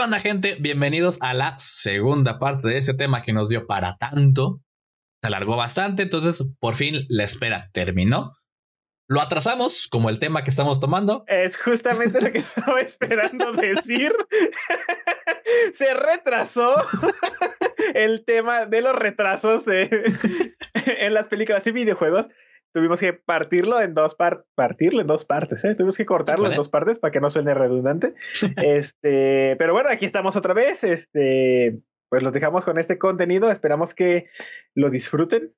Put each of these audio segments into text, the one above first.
¿Qué onda, gente? Bienvenidos a la segunda parte de ese tema que nos dio para tanto. Se alargó bastante, entonces por fin la espera terminó. Lo atrasamos como el tema que estamos tomando. Es justamente lo que estaba esperando decir. Se retrasó el tema de los retrasos en las películas y videojuegos. Tuvimos que partirlo en dos partes, partirlo en dos partes, ¿eh? Tuvimos que cortarlo en dos partes para que no suene redundante. este, pero bueno, aquí estamos otra vez. Este, pues los dejamos con este contenido. Esperamos que lo disfruten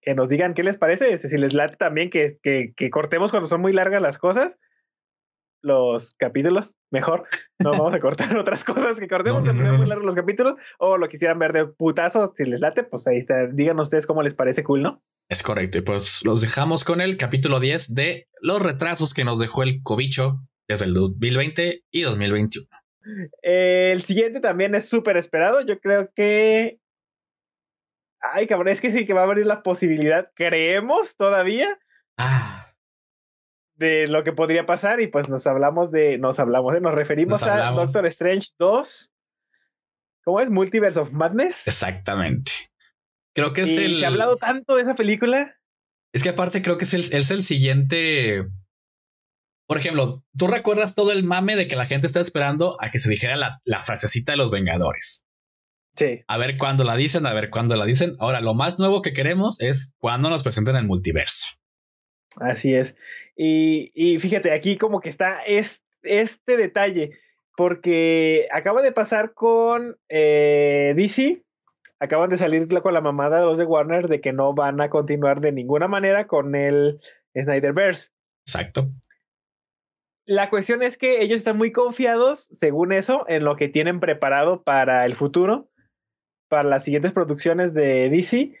que nos digan qué les parece, este, si les late también que, que, cortemos cuando son muy largas las cosas, los capítulos, mejor. No vamos a cortar otras cosas que cortemos cuando son muy largos los capítulos, o lo quisieran ver de putazos, si les late, pues ahí está. Díganos ustedes cómo les parece cool, ¿no? Es correcto, y pues los dejamos con el capítulo 10 de los retrasos que nos dejó el cobicho desde el 2020 y 2021. El siguiente también es súper esperado. Yo creo que Ay, cabrón, es que sí que va a abrir la posibilidad, creemos todavía, ah. de lo que podría pasar. Y pues nos hablamos de, nos hablamos, ¿eh? nos referimos a Doctor Strange 2. ¿Cómo es? Multiverse of Madness. Exactamente. Creo que es el. Se ha hablado tanto de esa película. Es que aparte creo que es el, es el siguiente. Por ejemplo, ¿tú recuerdas todo el mame de que la gente está esperando a que se dijera la, la frasecita de los Vengadores? A ver cuándo la dicen, a ver cuándo la dicen. Ahora, lo más nuevo que queremos es cuándo nos presenten el multiverso. Así es. Y, fíjate, aquí como que está este detalle, porque acaba de pasar con eh, DC, acaban de salir con la mamada de los de Warner de que no van a continuar de ninguna manera con el Snyderverse. Exacto. La cuestión es que ellos están muy confiados, según eso, en lo que tienen preparado para el futuro para las siguientes producciones de DC,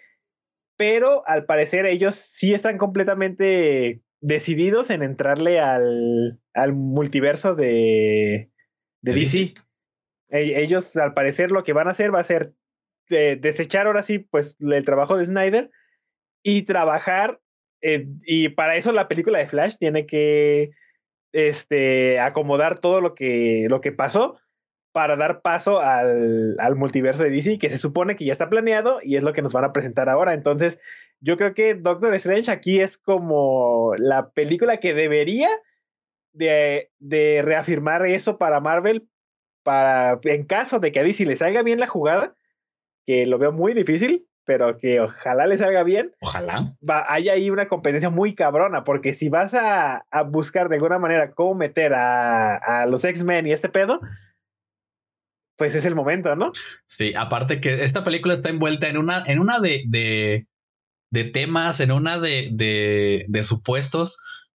pero al parecer ellos sí están completamente decididos en entrarle al, al multiverso de, de DC. E, ellos, al parecer, lo que van a hacer va a ser eh, desechar ahora sí, pues, el trabajo de Snyder y trabajar. y para eso la película de Flash tiene que este, acomodar todo lo que, lo que pasó para dar paso al, multiverso de DC, que se supone que ya está planeado y es lo que nos van a presentar ahora. Entonces, yo creo que Doctor Strange aquí es como la película que debería de, reafirmar eso para Marvel, para en caso de que a DC le salga bien la jugada, que lo veo muy difícil, pero que ojalá le salga bien. Ojalá. Va, hay ahí una competencia muy cabrona, porque si vas a, buscar de alguna manera cómo meter a, a los X-Men y este pedo, pues es el momento, ¿no? Sí, aparte que esta película está envuelta en una, en una de, de, de temas, en una de, de, de, supuestos.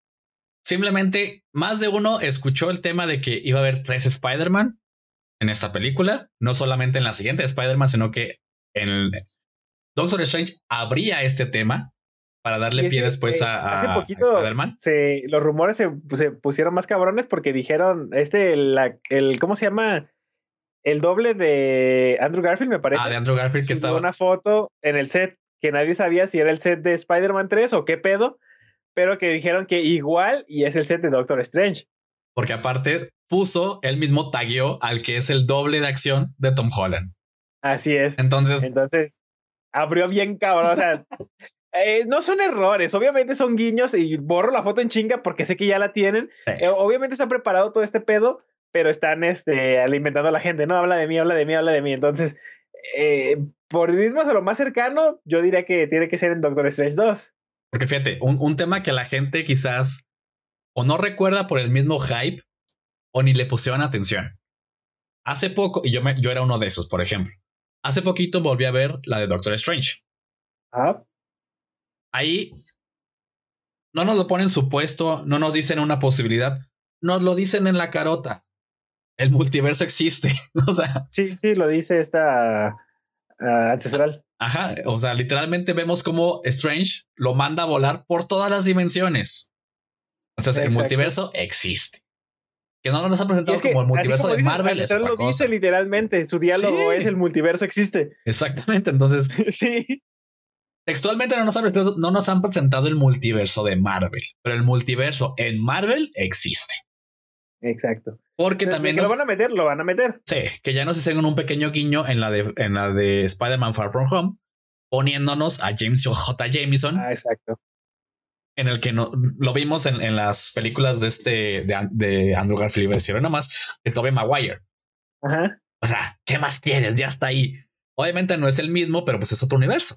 Simplemente más de uno escuchó el tema de que iba a haber tres Spider-Man en esta película, no solamente en la siguiente Spider-Man, sino que en Doctor Strange habría este tema para darle pie después a, hace poquito Spider-Man. Los rumores se, se, pusieron más cabrones porque dijeron, este, la, el, ¿cómo se llama? el doble de Andrew Garfield, me parece. Ah, de Andrew Garfield que estaba. una foto en el set que nadie sabía si era el set de Spider-Man 3 o qué pedo, pero que dijeron que igual y es el set de Doctor Strange. Porque aparte puso, él mismo tagueó al que es el doble de acción de Tom Holland. Así es. Entonces. Entonces, abrió bien cabrón. O sea, eh, no son errores, obviamente son guiños y borro la foto en chinga porque sé que ya la tienen. Eh, obviamente se ha preparado todo este pedo, pero están este, alimentando a la gente, no, habla de mí, habla de mí, habla de mí. Entonces, eh, por irnos a lo más cercano, yo diría que tiene que ser en Doctor Strange 2. Porque fíjate, un, tema que la gente quizás o no recuerda por el mismo hype o ni le pusieron atención. Hace poco, y yo, me, yo era uno de esos, por ejemplo. Hace poquito volví a ver la de Doctor Strange. Ah. Ahí no nos lo ponen supuesto, no nos dicen una posibilidad, nos lo dicen en la carota el multiverso existe. o sea, sí, sí, lo dice esta ah, ancestral. Ajá, o sea, literalmente vemos como Strange lo manda a volar por todas las dimensiones. Entonces, el multiverso existe. Que no nos ha presentado como el multiverso de Marvel. Es lo dice literalmente, su diálogo es el multiverso existe. Exactamente, entonces. sí. Textualmente no nos, no nos han presentado el multiverso de Marvel, pero el multiverso en Marvel existe. Exacto. Porque también. Que lo van a meter, lo van a meter. Sí, que ya nos hicieron un pequeño guiño en la de, en la de Spider-Man Far From Home, poniéndonos a James J. Jameson. Ah, exacto. En el que no, lo vimos en, en las películas de este de, de Andrew Garfield, hicieron nomás de Tobey Maguire. Ajá. O sea, ¿qué más quieres? Ya está ahí. Obviamente no es el mismo, pero pues es otro universo.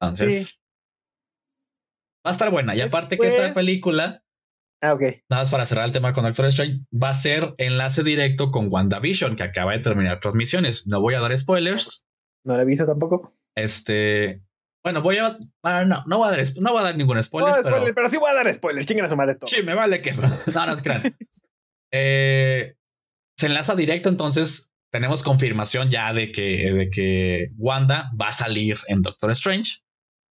Entonces, va a estar buena. Y aparte que esta película, ah, ok. nada más para cerrar el tema con Doctor Strange, va a ser enlace directo con WandaVision, que acaba de terminar transmisiones. No voy a dar spoilers. No la he visto tampoco. Este, bueno, voy a. Ah, no, no voy a dar, no voy a dar ningún spoiler. No, spoiler pero... sí voy a dar spoilers. Chinguen a su madre todo. Sí, me vale que eso. No, no, crean. eh, se enlaza directo, entonces tenemos confirmación ya de que, de que Wanda va a salir en Doctor Strange.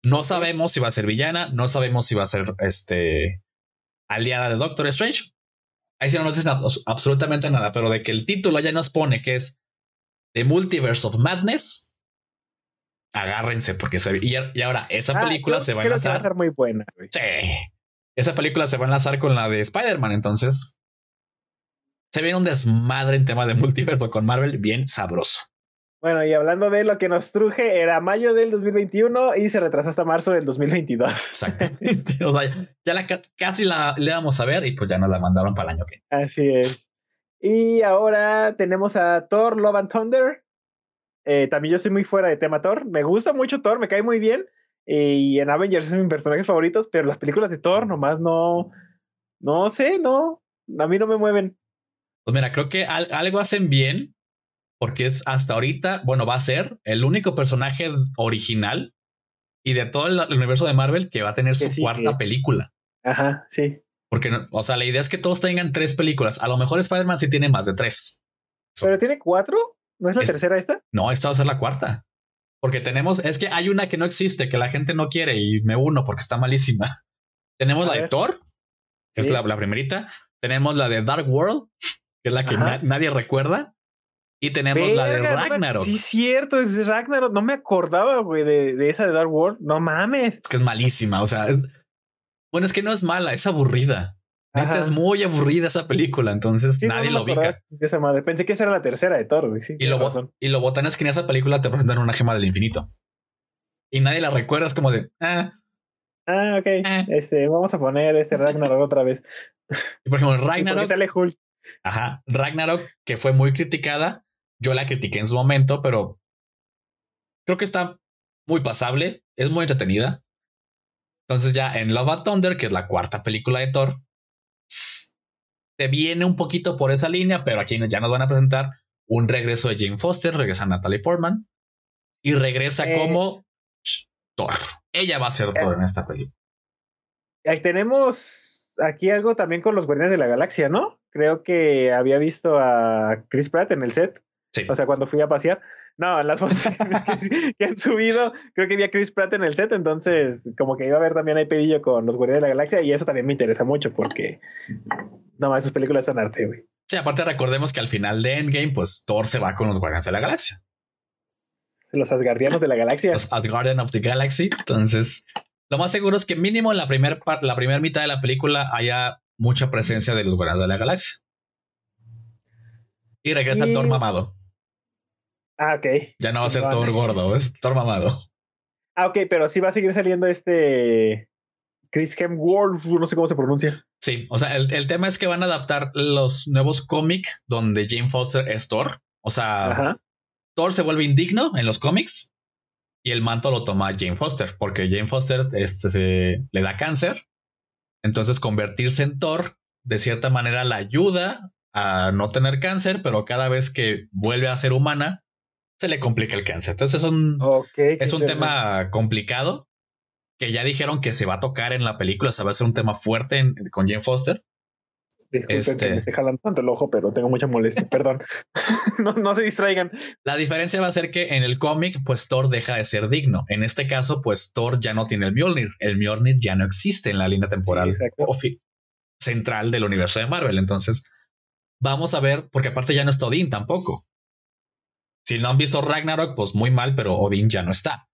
No sabemos si va a ser villana, no sabemos si va a ser este aliada de Doctor Strange. Ahí sí no nos dice absolutamente nada, pero de que el título ya nos pone que es The Multiverse of Madness. Agárrense porque se y, y ahora esa ah, película se va a enlazar. va a ser muy buena. Sí. Esa película se va a enlazar con la de Spider-Man, entonces se ve un desmadre en tema de multiverso con Marvel bien sabroso. Bueno, y hablando de lo que nos truje, era mayo del 2021 y se retrasó hasta marzo del 2022. Exactamente. o sea, ya la, casi la le vamos a ver y pues ya nos la mandaron para el año que Así es. Y ahora tenemos a Thor Love and Thunder. Eh, también yo estoy muy fuera de tema Thor. Me gusta mucho Thor, me cae muy bien. Y en Avengers es mis personajes favoritos, pero las películas de Thor nomás no. No sé, no. A mí no me mueven. Pues mira, creo que algo hacen bien porque es hasta ahorita, bueno, va a ser el único personaje original y de todo el, universo de Marvel que va a tener su cuarta película. Ajá, sí. Porque, o sea, la idea es que todos tengan tres películas. A lo mejor Spider-Man sí tiene más de tres. ¿Pero tiene cuatro? ¿No es la tercera esta? No, esta va a ser la cuarta. Porque tenemos, es que hay una que no existe, que la gente no quiere y me uno porque está malísima. tenemos la de Thor, que es la, la primerita. Tenemos la de Dark World, que es la que nadie recuerda. Y tenemos la de Ragnarok. sí, cierto, es Ragnarok. No me acordaba, güey, de, esa de Dark World. No mames. Es que es malísima. O sea, es... bueno, es que no es mala, es aburrida. Neta, es muy aburrida esa película, entonces nadie lo ubica. Esa madre. Pensé que esa era la tercera de Thor, güey. Sí, y, lo y lo botan es que en esa película te presentan una gema del infinito. Y nadie la recuerda, es como de, ah. Ah, ok. Ah. Este, vamos a poner ese Ragnarok otra vez. Y por ejemplo, Ragnarok. sale Hulk. Ajá, Ragnarok, que fue muy criticada. Yo la critiqué en su momento, pero creo que está muy pasable, es muy entretenida. Entonces ya en Love and Thunder, que es la cuarta película de Thor, te viene un poquito por esa línea, pero aquí ya nos van a presentar un regreso de Jane Foster, regresa Natalie Portman y regresa eh. como Thor. Ella va a ser Thor eh. en esta película. Ahí tenemos aquí algo también con los Guardianes de la Galaxia, ¿no? creo que había visto a Chris Pratt en el set. Sí. O sea, cuando fui a pasear. No, en las fotos que, han subido, creo que vi a Chris Pratt en el set, entonces como que iba a ver también ahí pedillo con los Guardianes de la Galaxia y eso también me interesa mucho porque no más, sus películas son arte, güey. Sí, aparte recordemos que al final de Endgame, pues Thor se va con los Guardianes de la Galaxia. Los Asgardianos de la Galaxia. Los Asgardians of the Galaxy. Entonces, lo más seguro es que mínimo en la primera la primera mitad de la película haya mucha presencia de los Guardianes de la Galaxia. Y regresa Thor mamado. Ah, ok. Ya no va a ser Thor gordo, es Thor mamado. Ah, ok, pero sí va a seguir saliendo este Chris Hemsworth, no sé cómo se pronuncia. Sí, o sea, el, tema es que van a adaptar los nuevos cómics donde Jane Foster es Thor. O sea, Thor se vuelve indigno en los cómics y el manto lo toma Jane Foster, porque Jane Foster este, se, le da cáncer entonces, convertirse en Thor, de cierta manera, la ayuda a no tener cáncer, pero cada vez que vuelve a ser humana, se le complica el cáncer. Entonces, es un, es un tema complicado que ya dijeron que se va a tocar en la película, o sea, va a ser un tema fuerte con Jane Foster. Disculpen que me este esté jalando tanto el ojo, pero tengo mucha molestia. Perdón. no, no, se distraigan. La diferencia va a ser que en el cómic, pues Thor deja de ser digno. En este caso, pues Thor ya no tiene el Mjolnir. El Mjolnir ya no existe en la línea temporal central del universo de Marvel. Entonces, vamos a ver, porque aparte ya no está Odín tampoco. Si no han visto Ragnarok, pues muy mal, pero Odín ya no está.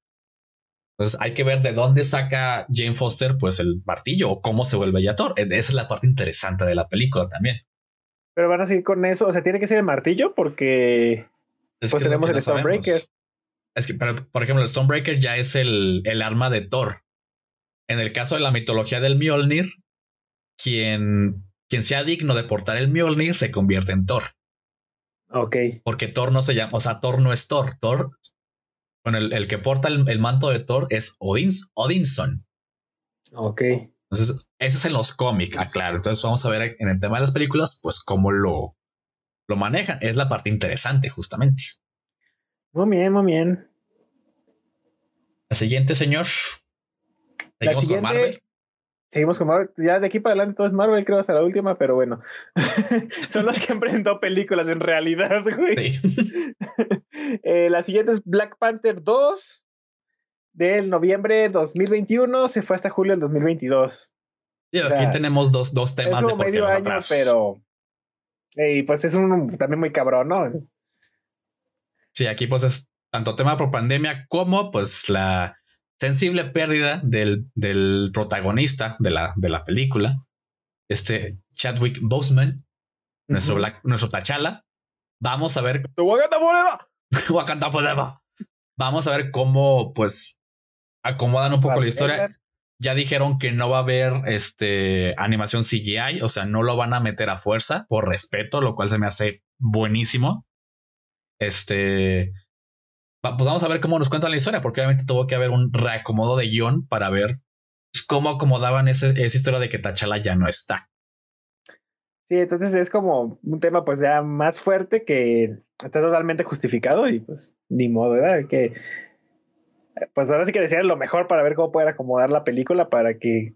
Entonces hay que ver de dónde saca Jane Foster pues el martillo o cómo se vuelve ya Thor. Esa es la parte interesante de la película también. Pero van a seguir con eso. O sea, tiene que ser el martillo porque pues tenemos el Stonebreaker. Es que, pero, por ejemplo, el Stonebreaker ya es el, el arma de Thor. En el caso de la mitología del Mjolnir, quien, quien sea digno de portar el Mjolnir se convierte en Thor. Ok. Porque Thor no se llama, o sea, Thor no es Thor. Thor, bueno, el, que porta el, manto de Thor es Odins, Odinson. Ok. Entonces, ese es en los cómics, aclaro. Entonces, vamos a ver en el tema de las películas, pues cómo lo, lo manejan. Es la parte interesante, justamente. Muy bien, muy bien. La siguiente, señor. Seguimos con Marvel. Seguimos con Marvel. Ya de aquí para adelante todo es Marvel, creo, hasta la última, pero bueno. Son los que han presentado películas en realidad, güey. Sí. Eh, la siguiente es Black Panther 2 del noviembre 2021. Se fue hasta julio del 2022. Sí, aquí tenemos dos, dos temas de medio año, pero. Y pues es un también muy cabrón, ¿no? Sí, aquí pues es tanto tema por pandemia como pues la sensible pérdida del, del protagonista de la, de la película, este Chadwick Boseman, nuestro, nuestro T'Challa. Vamos a ver. Wakanda Forever. Vamos a ver cómo, pues, acomodan un poco la historia. Ya dijeron que no va a haber este animación CGI, o sea, no lo van a meter a fuerza por respeto, lo cual se me hace buenísimo. Este, pues vamos a ver cómo nos cuentan la historia, porque obviamente tuvo que haber un reacomodo de guion para ver pues, cómo acomodaban esa historia de que Tachala ya no está. Sí, entonces es como un tema pues ya más fuerte que está totalmente justificado y pues ni modo, ¿verdad? Que pues ahora sí que decir lo mejor para ver cómo poder acomodar la película para que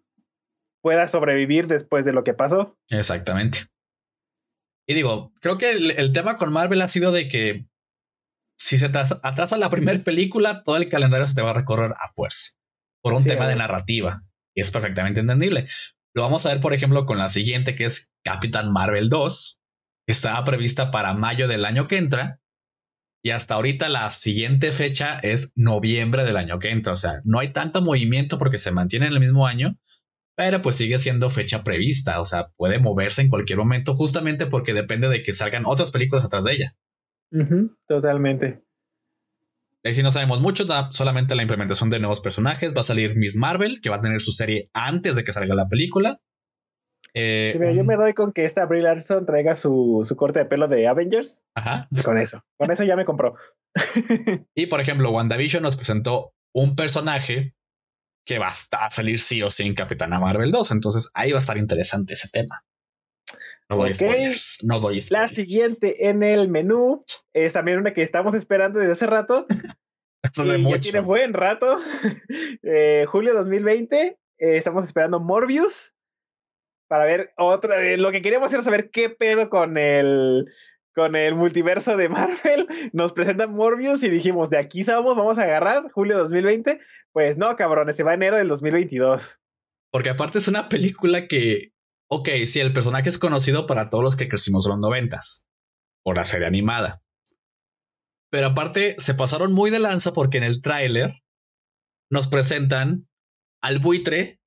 pueda sobrevivir después de lo que pasó. Exactamente. Y digo, creo que el tema con Marvel ha sido de que si se atrasa, la primera película, todo el calendario se te va a recorrer a fuerza por un tema de narrativa. Y es perfectamente entendible. Lo vamos a ver, por ejemplo, con la siguiente, que es Capitán Marvel 2, que está prevista para mayo del año que entra. Y hasta ahorita la siguiente fecha es noviembre del año que entra. O sea, no hay tanto movimiento porque se mantiene en el mismo año, pero pues sigue siendo fecha prevista. O sea, puede moverse en cualquier momento justamente porque depende de que salgan otras películas atrás de ella totalmente. Ahí sí no sabemos mucho, solamente la implementación de nuevos personajes. Va a salir Miss Marvel, que va a tener su serie antes de que salga la película. Eh, yo me doy con que esta Brie Larson traiga su, corte de pelo de Avengers. Ajá. Con eso. Con eso ya me compró. y por ejemplo, WandaVision nos presentó un personaje que va a salir sí o sí en Capitana Marvel 2. Entonces ahí va a estar interesante ese tema. No doy No doy La siguiente en el menú es también una que estamos esperando desde hace rato. Eso de mucho. Ya tiene buen rato. eh, julio 2020. Eh, estamos esperando Morbius para ver otra. lo que queríamos era saber qué pedo con el con el multiverso de Marvel. Nos presentan Morbius y dijimos, de aquí somos, vamos a agarrar julio 2020. Pues no, cabrones, se va enero del 2022. Porque aparte es una película que ok, sí, el personaje es conocido para todos los que crecimos en los noventas, por la serie animada. Pero aparte, se pasaron muy de lanza porque en el tráiler nos presentan al buitre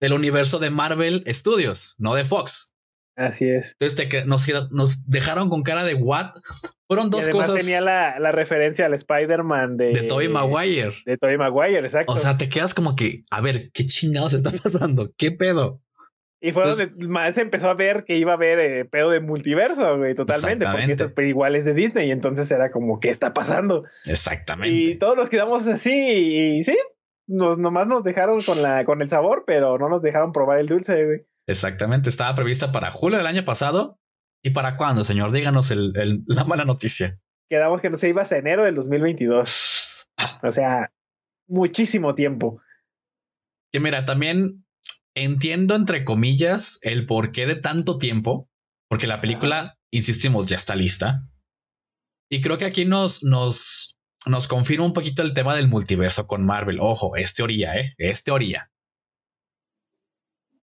del universo de Marvel Studios, no de Fox. Así es. Entonces nos, dejaron con cara de what. Fueron dos cosas. tenía la, la, referencia al Spider-Man de, de Tobey Maguire. De Tobey Maguire, exacto. O sea, te quedas como que, a ver, ¿qué chingados está pasando? ¿Qué pedo? Y fue donde más se empezó a ver que iba a haber eh, pedo de multiverso, güey, totalmente, porque esto igual es de Disney, y entonces era como, ¿qué está pasando? Exactamente. Y todos nos quedamos así, y, sí, nos, nomás nos dejaron con, la, con el sabor, pero no nos dejaron probar el dulce, güey. Exactamente, estaba prevista para julio del año pasado. ¿Y para cuándo, señor? Díganos el, la mala noticia. Quedamos que no se iba hasta enero del 2022. o sea, muchísimo tiempo. Que mira, también entiendo entre comillas el porqué de tanto tiempo, porque la película, insistimos, ya está lista. Y creo que aquí nos, nos, nos confirma un poquito el tema del multiverso con Marvel. Ojo, es teoría, ¿eh? Es teoría.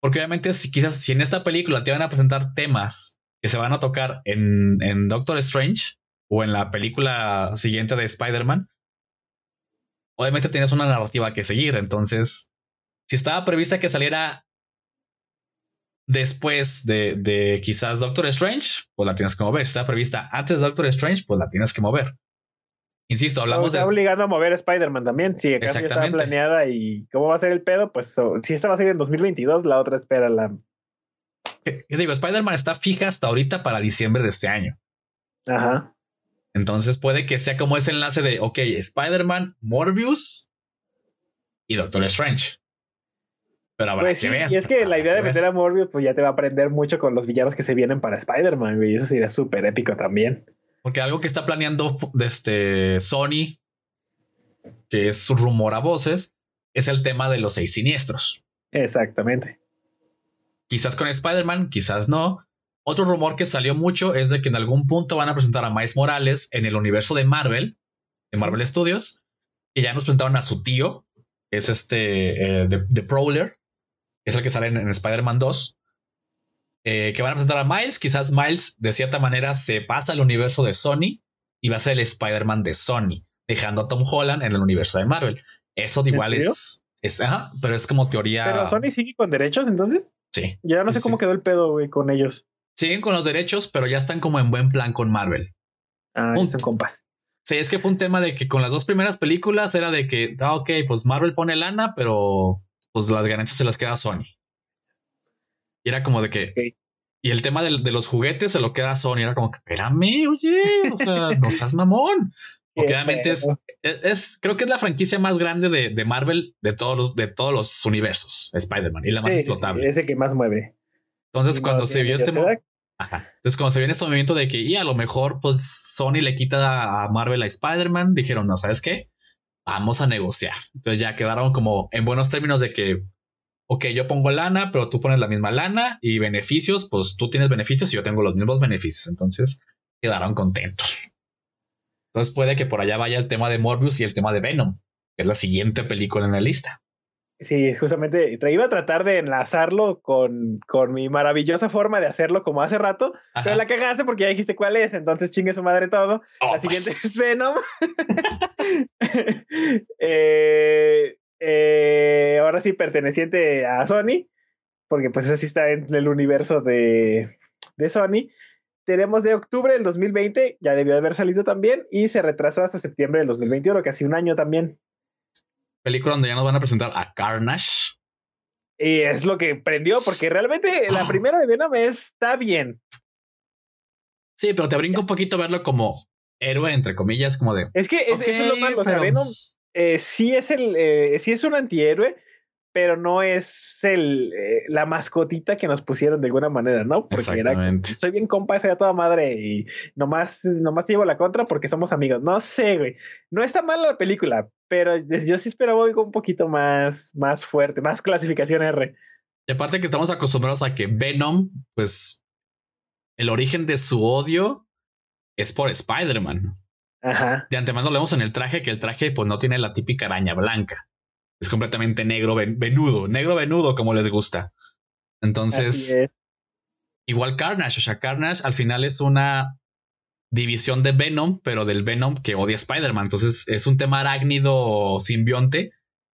Porque obviamente si quizás si en esta película te van a presentar temas que se van a tocar en, en Doctor Strange o en la película siguiente de Spider-Man, obviamente tienes una narrativa que seguir. Entonces, si estaba prevista que saliera después de, de, quizás Doctor Strange, pues la tienes que mover. Si está prevista antes de Doctor Strange, pues la tienes que mover. Insisto, hablamos está de. obligando a mover a Spider-Man también. Si acaso ya estaba planeada y cómo va a ser el pedo, pues si esta va a ser en 2022, la otra espera la. Yo digo, Spider-Man está fija hasta ahorita para diciembre de este año. Ajá. Entonces puede que sea como ese enlace de, ok, Spider-Man, Morbius y Doctor Strange. Pero habrá pues que ver. Y es que la idea de meter a Morbius, pues ya te va a aprender mucho con los villanos que se vienen para Spider-Man, güey. Eso sería súper épico también. Porque algo que está planeando este Sony, que es su rumor a voces, es el tema de los seis siniestros. Exactamente. Quizás con Spider-Man, quizás no. Otro rumor que salió mucho es de que en algún punto van a presentar a Miles Morales en el universo de Marvel, de Marvel Studios, y ya nos presentaron a su tío, que es este, de eh, Prowler, es el que sale en, Spider-Man 2. Eh, que van a presentar a Miles. Quizás Miles, de cierta manera, se pasa al universo de Sony y va a ser el Spider-Man de Sony, dejando a Tom Holland en el universo de Marvel. Eso igual es. es ajá, pero es como teoría. ¿Pero Sony sigue con derechos entonces? Sí. Ya no sé cómo quedó el pedo, güey, con ellos. Siguen con los derechos, pero ya están como en buen plan con Marvel. Ah, son compas. Sí, es que fue un tema de que con las dos primeras películas era de que, ah, ok, pues Marvel pone lana, pero pues las ganancias se las queda Sony. Y era como de que. Y el tema de, los juguetes se lo queda Sony. Era como que, espérame, oye, o sea, no seas mamón. Porque obviamente es, es, creo que es la franquicia más grande de, Marvel de todos los, de todos los universos, Spider-Man, y la más explotable. ese que más mueve. Entonces, cuando se vio este Entonces, cuando se vio este movimiento de que, y a lo mejor, pues Sony le quita a Marvel a Spider-Man, dijeron, no, ¿sabes qué? Vamos a negociar. Entonces ya quedaron como en buenos términos de que, ok, yo pongo lana, pero tú pones la misma lana y beneficios, pues tú tienes beneficios y yo tengo los mismos beneficios. Entonces quedaron contentos. Entonces puede que por allá vaya el tema de Morbius y el tema de Venom, que es la siguiente película en la lista. Sí, justamente iba a tratar de enlazarlo con, con mi maravillosa forma de hacerlo como hace rato, pero la cagaste porque ya dijiste cuál es, entonces chingue su madre todo. Oh, la siguiente pues. es Venom. Eh, eh, ahora sí, perteneciente a Sony, porque pues así está en el universo de, de Sony. Tenemos de octubre del 2020, ya debió haber salido también, y se retrasó hasta septiembre del 2021, casi un año también película donde ya nos van a presentar a Carnage. Y es lo que prendió, porque realmente la ah. primera de Venom está bien. Sí, pero te brinca un poquito verlo como héroe, entre comillas, como de. Es que eso es lo malo. O sea, Venom eh, sí es el, eh, sí es un antihéroe, pero no es el, eh, la mascotita que nos pusieron de alguna manera, ¿no? Porque era, soy bien compa, soy a toda madre y nomás, nomás llevo la contra porque somos amigos. No sé, güey. No está mala la película, pero yo sí esperaba algo un poquito más, más fuerte, más clasificación R. Y aparte que estamos acostumbrados a que Venom, pues, el origen de su odio es por Spider-Man. Ajá. De antemano lo vemos en el traje, que el traje pues no tiene la típica araña blanca es completamente negro, venudo, negro venudo como les gusta. Entonces, igual Carnage, o sea, Carnage al final es una división de Venom, pero del Venom que odia Spider-Man. Entonces, es un tema arácnido simbionte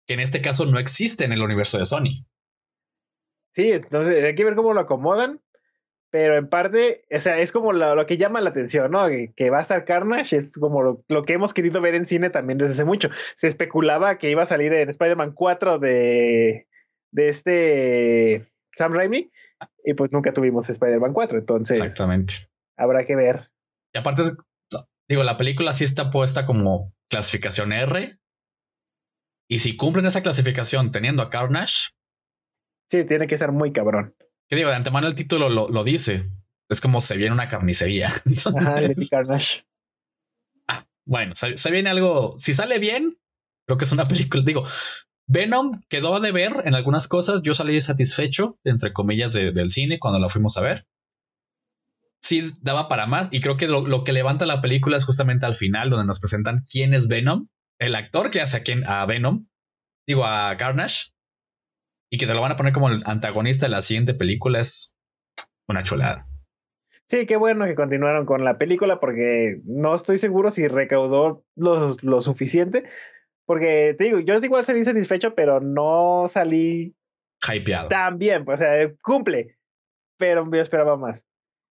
que en este caso no existe en el universo de Sony. Sí, entonces hay que ver cómo lo acomodan pero en parte, o sea, es como lo, que llama la atención, ¿no? Que, va a estar Carnage, es como lo, que hemos querido ver en cine también desde hace mucho. Se especulaba que iba a salir en Spider-Man 4 de, de este Sam Raimi, y pues nunca tuvimos Spider-Man 4, entonces. Exactamente. Habrá que ver. Y aparte, digo, la película sí está puesta como clasificación R, y si cumplen esa clasificación teniendo a Carnage. Sí, tiene que ser muy cabrón digo, de antemano el título lo, dice. Es como se viene una carnicería. Ajá, Carnage. Ah, bueno, se, viene algo. Si sale bien, creo que es una película. Digo, Venom quedó de ver en algunas cosas. Yo salí satisfecho, entre comillas, del cine cuando la fuimos a ver. Sí, daba para más. Y creo que lo, que levanta la película es justamente al final, donde nos presentan quién es Venom, el actor que hace a, a Venom, digo, a Carnage y que te lo van a poner como el antagonista de la siguiente película es una chulada. Sí, qué bueno que continuaron con la película porque no estoy seguro si recaudó lo, lo suficiente. Porque te digo, yo igual salí satisfecho, pero no salí hypeado. También, pues, o sea, cumple. pero yo esperaba más.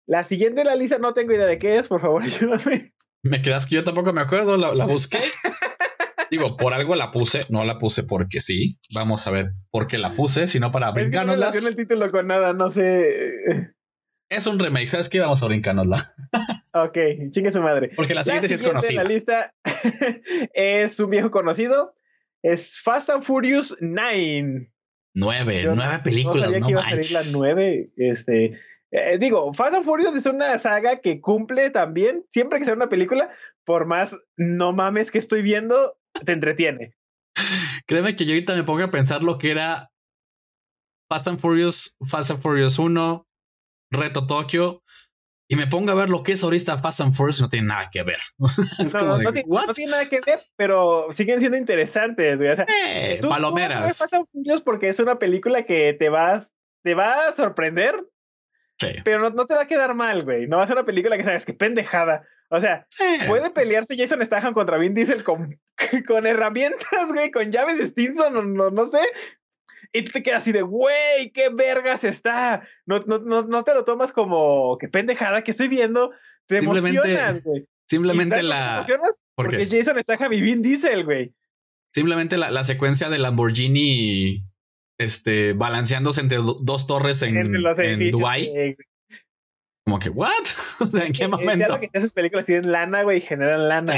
La siguiente en la lista no tengo idea de qué es, por favor, ayúdame. Me quedas que yo tampoco me acuerdo, la, la busqué. Digo, por algo la puse, no la puse porque sí. Vamos a ver por qué la puse, sino para que no el título con nada, no sé. Es un remake, ¿sabes qué? Vamos a brincárnosla. ok, chingue su madre. Porque la siguiente, sí es conocida. En la lista es un viejo conocido. Es Fast and Furious 9. Nueve, nueve películas. No sabía que iba a salir la nueve. Este, eh, digo, Fast and Furious es una saga que cumple también, siempre que sea una película, por más no mames que estoy viendo, te entretiene. Créeme que yo ahorita me pongo a pensar lo que era Fast and Furious, Fast and Furious 1, Reto Tokio, y me pongo a ver lo que es ahorita Fast and Furious, no tiene nada que ver. no, tiene, nada que ver, pero siguen siendo interesantes. O sea, eh, palomeras. Fast and Furious porque es una película que te vas, te va a sorprender. Sí. Pero no, te va a quedar mal, güey. No va a ser una película que sabes que pendejada. O sea, puede pelearse Jason Statham contra Vin Diesel con, con herramientas, güey, con llaves Stinson, no, no, no sé. Y tú te quedas así de, güey, qué vergas está. No, no, no, no te lo tomas como, qué pendejada que estoy viendo. Te emocionas, güey. Simplemente la. emocionas? porque Jason Statham y Vin Diesel, güey. Simplemente la, la secuencia de Lamborghini este, balanceándose entre dos torres en, en Dubai. Como que, ¿what? ¿En qué momento? Es que esas películas tienen lana, güey, generan lana.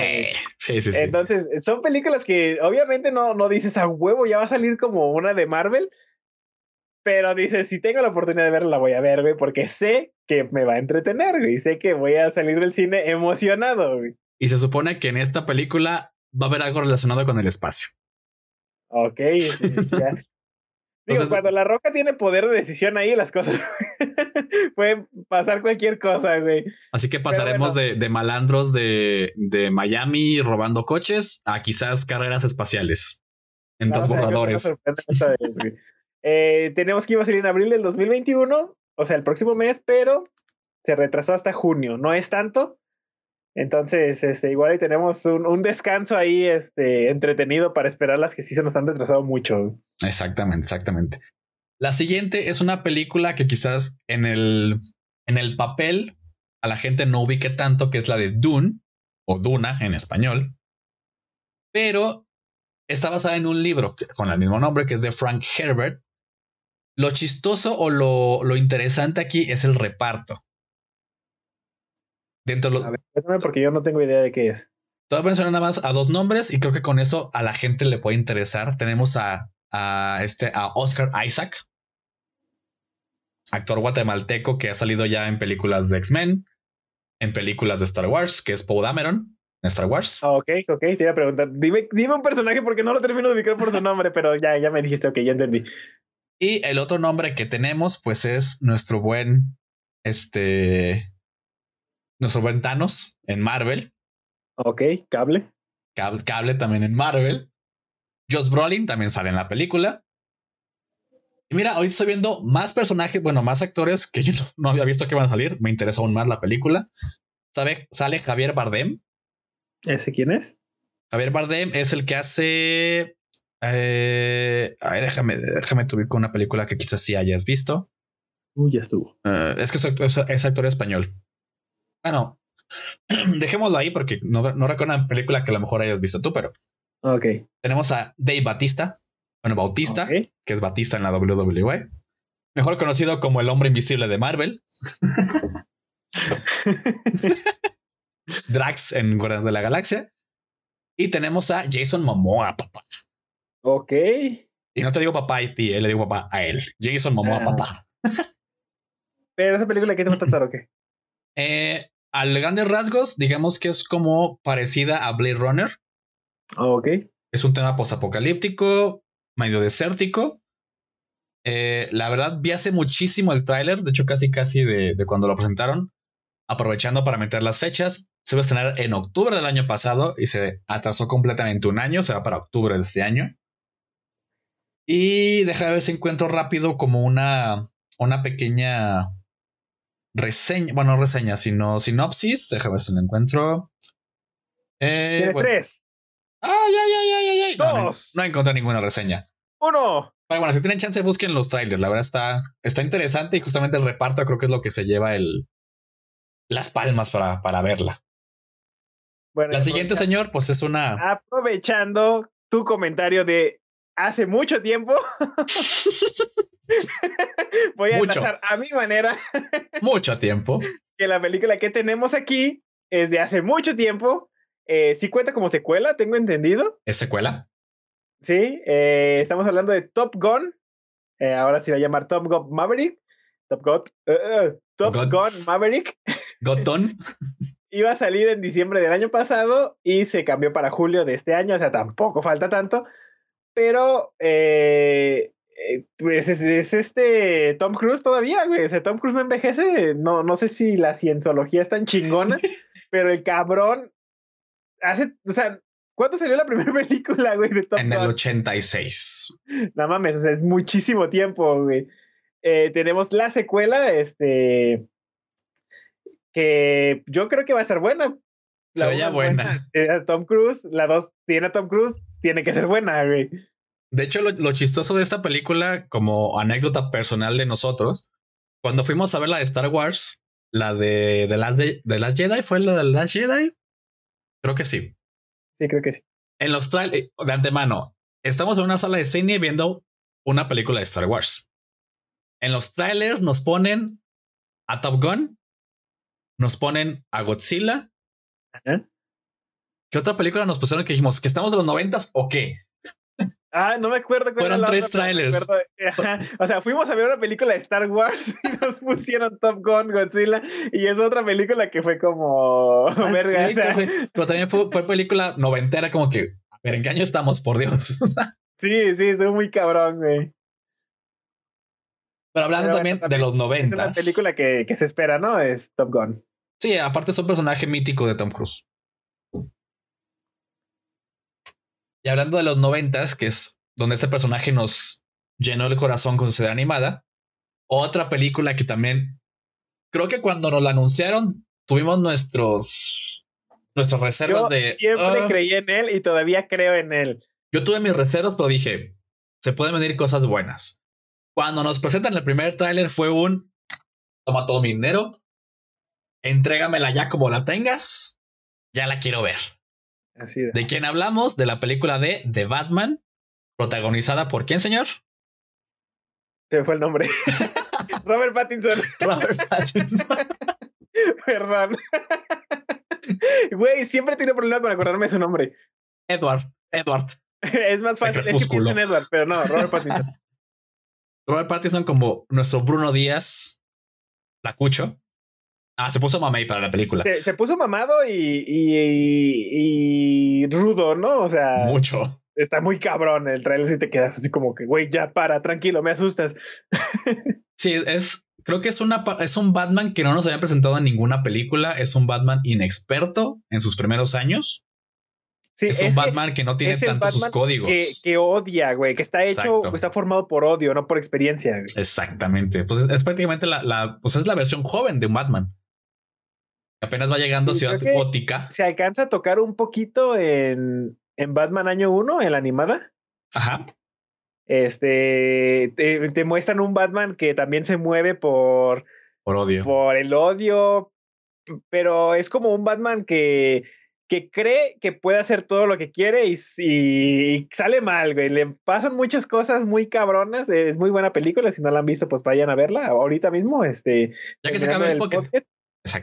Sí, sí, sí, Entonces, son películas que obviamente no, no dices a huevo, ya va a salir como una de Marvel. Pero dices, si tengo la oportunidad de verla, la voy a ver, güey, porque sé que me va a entretener, güey. Sé que voy a salir del cine emocionado, güey. Y se supone que en esta película va a haber algo relacionado con el espacio. Ok, ya, Digo, cuando la roca tiene poder de decisión ahí, las cosas pueden pasar cualquier cosa, güey. Así que pasaremos de, de, malandros de, de, Miami robando coches a quizás carreras espaciales en transbordadores. Eh, tenemos que iba a salir en abril del 2021, o sea, el próximo mes, pero se retrasó hasta junio. No es tanto, entonces, este, igual ahí tenemos un, descanso ahí este, entretenido para esperar las que sí se nos han retrasado mucho. Exactamente, exactamente. La siguiente es una película que quizás en el, en el papel a la gente no ubique tanto, que es la de Dune, o Duna en español, pero está basada en un libro con el mismo nombre, que es de Frank Herbert. Lo chistoso o lo, lo interesante aquí es el reparto. Dentro lo... A ver, porque yo no tengo idea de qué es. Te voy a mencionar nada más a dos nombres y creo que con eso a la gente le puede interesar. Tenemos a, a, este, a Oscar Isaac, actor guatemalteco que ha salido ya en películas de X-Men, en películas de Star Wars, que es Paul Dameron en Star Wars. Ah, ok, ok, te iba a preguntar. Dime, dime un personaje porque no lo termino de ubicar por su nombre, pero ya, ya me dijiste, ok, ya entendí. Y el otro nombre que tenemos, pues es nuestro buen, este, nuestros ventanos en Marvel. Ok, cable. Cable, cable también en Marvel. Josh Brolin también sale en la película. Y mira, hoy estoy viendo más personajes, bueno, más actores que yo no, había visto que van a salir. Me interesa aún más la película. ¿Sabe? Sale Javier Bardem. ¿Ese quién es? Javier Bardem es el que hace. Eh, ay, déjame, déjame te con una película que quizás sí hayas visto. Uy, ya estuvo. Eh, es que es actor español. Bueno, dejémoslo ahí porque no, no recuerdo una película que a lo mejor hayas visto tú, pero. Ok. Tenemos a Dave Batista, bueno, Bautista, que es Batista en la WWE, mejor conocido como el hombre invisible de Marvel. Drax en Guardianes de la Galaxia. Y tenemos a Jason Momoa, papá. Ok. Y no te digo papá a ti, le digo papá a él. Jason Momoa, ah. papá. Pero esa película, ¿qué te va a tratar o qué? Eh, al grandes rasgos, digamos que es como parecida a Blade Runner. ok. Es un tema posapocalíptico, medio desértico. Eh, la verdad, vi hace muchísimo el tráiler, de hecho casi casi de, cuando lo presentaron, aprovechando para meter las fechas. Se va a estrenar en octubre del año pasado y se atrasó completamente un año, se va para octubre de este año. Y deja de ver si encuentro rápido como una, una pequeña reseña, bueno, no reseña, sino sinopsis. Déjame ver si lo encuentro. Eh, tres. ¡Ay, ay, ay, ay, ay! No, no, encontré ninguna reseña. 1. bueno, si tienen chance, busquen los trailers. La verdad está, está interesante y justamente el reparto creo que es lo que se lleva el, las palmas para, para verla. Bueno, la siguiente, señor, pues es una. Aprovechando tu comentario de hace mucho tiempo. Voy a mucho. a mi manera. mucho tiempo. Que la película que tenemos aquí es de hace mucho tiempo. Eh, sí cuenta como secuela, tengo entendido. ¿Es secuela? Sí, eh, estamos hablando de Top Gun. Eh, ahora se va a llamar Top Gun Maverick. Top Gun, Top Gun Maverick. Goton. Iba a salir en diciembre del año pasado y se cambió para julio de este año, o sea, tampoco falta tanto. Pero eh, eh, pues es, este Tom Cruise todavía, güey. Ese Tom Cruise no envejece. No, no sé si la cienciología es tan chingona, pero el cabrón hace, o sea, ¿cuándo salió la primera película, güey, de Tom En el 86. No mames, o sea, es muchísimo tiempo, güey. Eh, tenemos la secuela, este, que yo creo que va a ser buena. La Se buena. buena. Tom Cruise, la dos tiene a Tom Cruise, tiene que ser buena, güey. De hecho, lo, chistoso de esta película, como anécdota personal de nosotros, cuando fuimos a ver la de Star Wars, la de The Last, de, Jedi, ¿fue la de The Last Jedi? Creo que sí. Sí, creo que sí. En los trailers, eh, de antemano, estamos en una sala de cine viendo una película de Star Wars. En los trailers nos ponen a Top Gun, nos ponen a Godzilla. ¿Qué otra película nos pusieron que dijimos que estamos en los noventas o qué? Ah, no me acuerdo. Cuál Fueron tres trailers. O sea, fuimos a ver una película de Star Wars y nos pusieron Top Gun, Godzilla, y es otra película que fue como ah, verga. Pero también fue, película noventera, como que, a ver, ¿en qué año estamos? Por Dios. sí, sí, soy muy cabrón, güey. Pero hablando también de los noventas. Es una película que, que se espera, ¿no? Es Top Gun. Sí, aparte es un personaje mítico de Tom Cruise. Y hablando de los noventas, que es donde este personaje nos llenó el corazón con su serie animada, otra película que también creo que cuando nos la anunciaron tuvimos nuestros nuestras reservas de siempre ah". creí en él y todavía creo en él. Yo tuve mis reservas, pero dije, se pueden venir cosas buenas. Cuando nos presentan el primer tráiler fue un toma todo mi dinero, entrégamela ya como la tengas, ya la quiero ver. De. quién hablamos? De la película de The Batman, protagonizada por quién, señor? Se fue el nombre. Robert Pattinson. Robert Pattinson. Perdón. Güey, siempre tiene problema con acordarme de su nombre. Edward. Edward. es más fácil. Es que pienso en Edward, pero no, Robert Pattinson. Robert Pattinson como nuestro Bruno Díaz, la cucho. Ah, se puso mamey para la película. Se, puso mamado y, y, rudo, ¿no? O sea. Mucho. Está muy cabrón el trailer si te quedas así como que, güey, ya para, tranquilo, me asustas. sí, es. Creo que es, una, es un Batman que no nos había presentado en ninguna película. Es un Batman inexperto en sus primeros años. Sí, es un Batman que no tiene tantos sus códigos. Que, odia, güey, que está hecho, está formado por odio, no por experiencia. Exactamente. Pues es prácticamente la, la, pues es la versión joven de un Batman. Apenas va llegando a Ciudad Gótica. Se alcanza a tocar un poquito en, en Batman Año 1, en la animada. Ajá. Este, te, muestran un Batman que también se mueve por... Por odio. Por el odio, pero es como un Batman que, que cree que puede hacer todo lo que quiere y, y, sale mal, güey. Le pasan muchas cosas muy cabronas. Es muy buena película. Si no la han visto, pues vayan a verla ahorita mismo. Este, ya que se acabe el, pocket.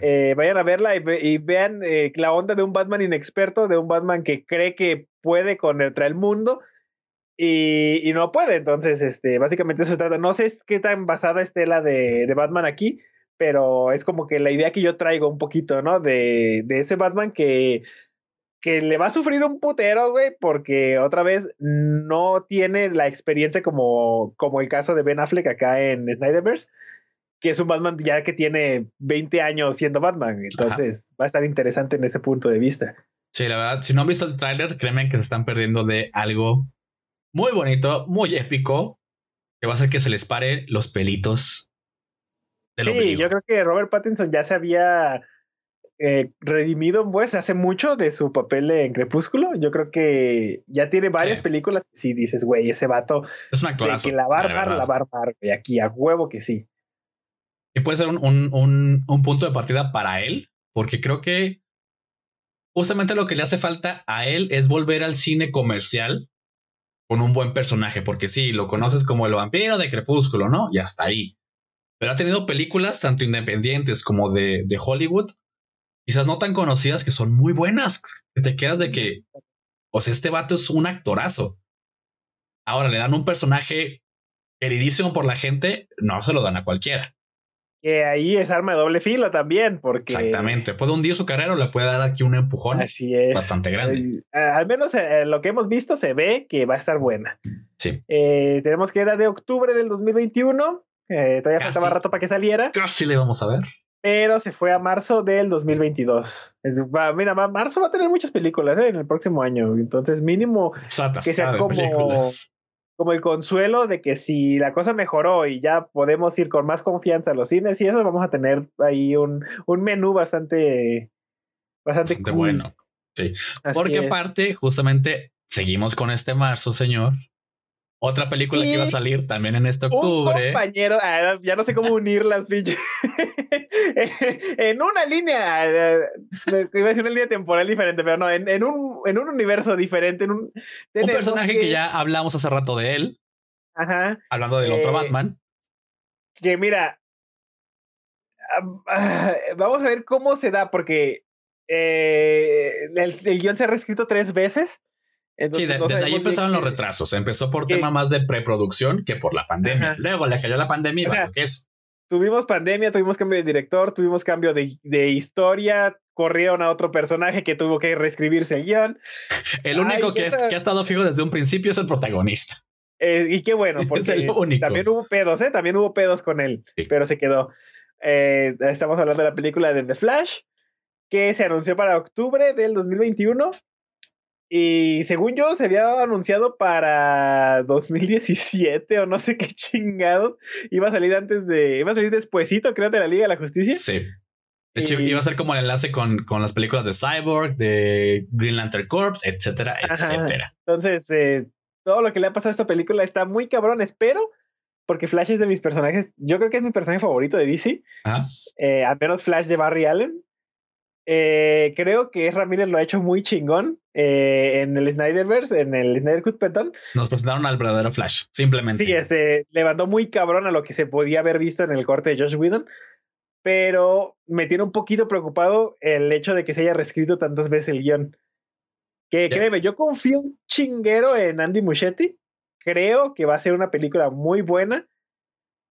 Eh, vayan a verla y, vean eh, la onda de un Batman inexperto, de un Batman que cree que puede con el, mundo y, no puede. Entonces, este, básicamente eso se trata. No sé qué tan basada esté la de, de, Batman aquí, pero es como que la idea que yo traigo un poquito, ¿no? De, de ese Batman que, que le va a sufrir un putero, güey, porque otra vez no tiene la experiencia como, como el caso de Ben Affleck acá en Snyderverse que es un Batman ya que tiene 20 años siendo Batman. Entonces va a estar interesante en ese punto de vista. Sí, la verdad, si no han visto el tráiler, créeme que se están perdiendo de algo muy bonito, muy épico, que va a hacer que se les pare los pelitos. Del sí, yo creo que Robert Pattinson ya se había eh, redimido, pues, hace mucho de su papel en Crepúsculo. Yo creo que ya tiene varias películas. Si dices, güey, ese vato. Es un actorazo. que la barbar, la barbar, y aquí a huevo que sí. Y puede ser un, un, un, punto de partida para él, porque creo que justamente lo que le hace falta a él es volver al cine comercial con un buen personaje, porque sí, lo conoces como el vampiro de Crepúsculo, ¿no? Y hasta ahí. Pero ha tenido películas tanto independientes como de, de Hollywood, quizás no tan conocidas, que son muy buenas. Que te quedas de que, o sea, este vato es un actorazo. Ahora le dan un personaje queridísimo por la gente, no se lo dan a cualquiera que ahí es arma de doble filo también, porque... Exactamente, puede hundir su carrera o le puede dar aquí un empujón Así es. bastante grande. al menos eh, lo que hemos visto se ve que va a estar buena. Sí. Eh, tenemos que era de octubre del 2021, eh, todavía faltaba rato para que saliera. Casi le vamos a ver. Pero se fue a marzo del 2022. mira, marzo va a tener muchas películas en el próximo año, entonces mínimo que sea como como el consuelo de que si la cosa mejoró y ya podemos ir con más confianza a los cines y eso, vamos a tener ahí un, un menú bastante, bastante, bueno. Sí. Porque aparte, justamente, seguimos con este marzo, señor. Otra película que iba a salir también en este octubre. Un compañero, ah, ya no sé cómo unir las pinches. en una línea, eh, iba a decir una línea temporal diferente, pero no, en, un, en un universo diferente. En un, un personaje que... ya hablamos hace rato de él. Ajá. Hablando del otro eh, Batman. Que mira, ah, vamos a ver cómo se da, porque eh, el, el guion se ha reescrito tres veces sí, desde ahí empezaron los retrasos. Empezó por tema más de preproducción que por la pandemia. Luego le cayó la pandemia y. Tuvimos pandemia, tuvimos cambio de director, tuvimos cambio de, historia, corrieron a otro personaje que tuvo que reescribirse el guion. El único que, ha estado fijo desde un principio es el protagonista. Eh, y qué bueno, porque también hubo pedos, ¿eh? También hubo pedos con él, pero se quedó. Eh, estamos hablando de la película de The Flash, que se anunció para octubre del 2021 y según yo, se había anunciado para 2017 o no sé qué chingado. Iba a salir antes de. Iba a salir despuesito, creo, de la Liga de la Justicia. Sí. De hecho, iba a ser como el enlace con, con, las películas de Cyborg, de Green Lantern Corps, etcétera, etcétera. Entonces, eh, todo lo que le ha pasado a esta película está muy cabrón. Espero, porque Flash es de mis personajes. Yo creo que es mi personaje favorito de DC. Ajá. Eh, al menos Flash de Barry Allen. Eh, creo que Ramírez lo ha hecho muy chingón eh, en el Snyderverse, en el Snyder Cut, perdón. Nos presentaron al verdadero Flash, simplemente. Sí, este, levantó muy cabrón a lo que se podía haber visto en el corte de Josh Whedon, pero me tiene un poquito preocupado el hecho de que se haya reescrito tantas veces el guion. Que créeme, yo confío un chinguero en Andy Muschietti. Creo que va a ser una película muy buena,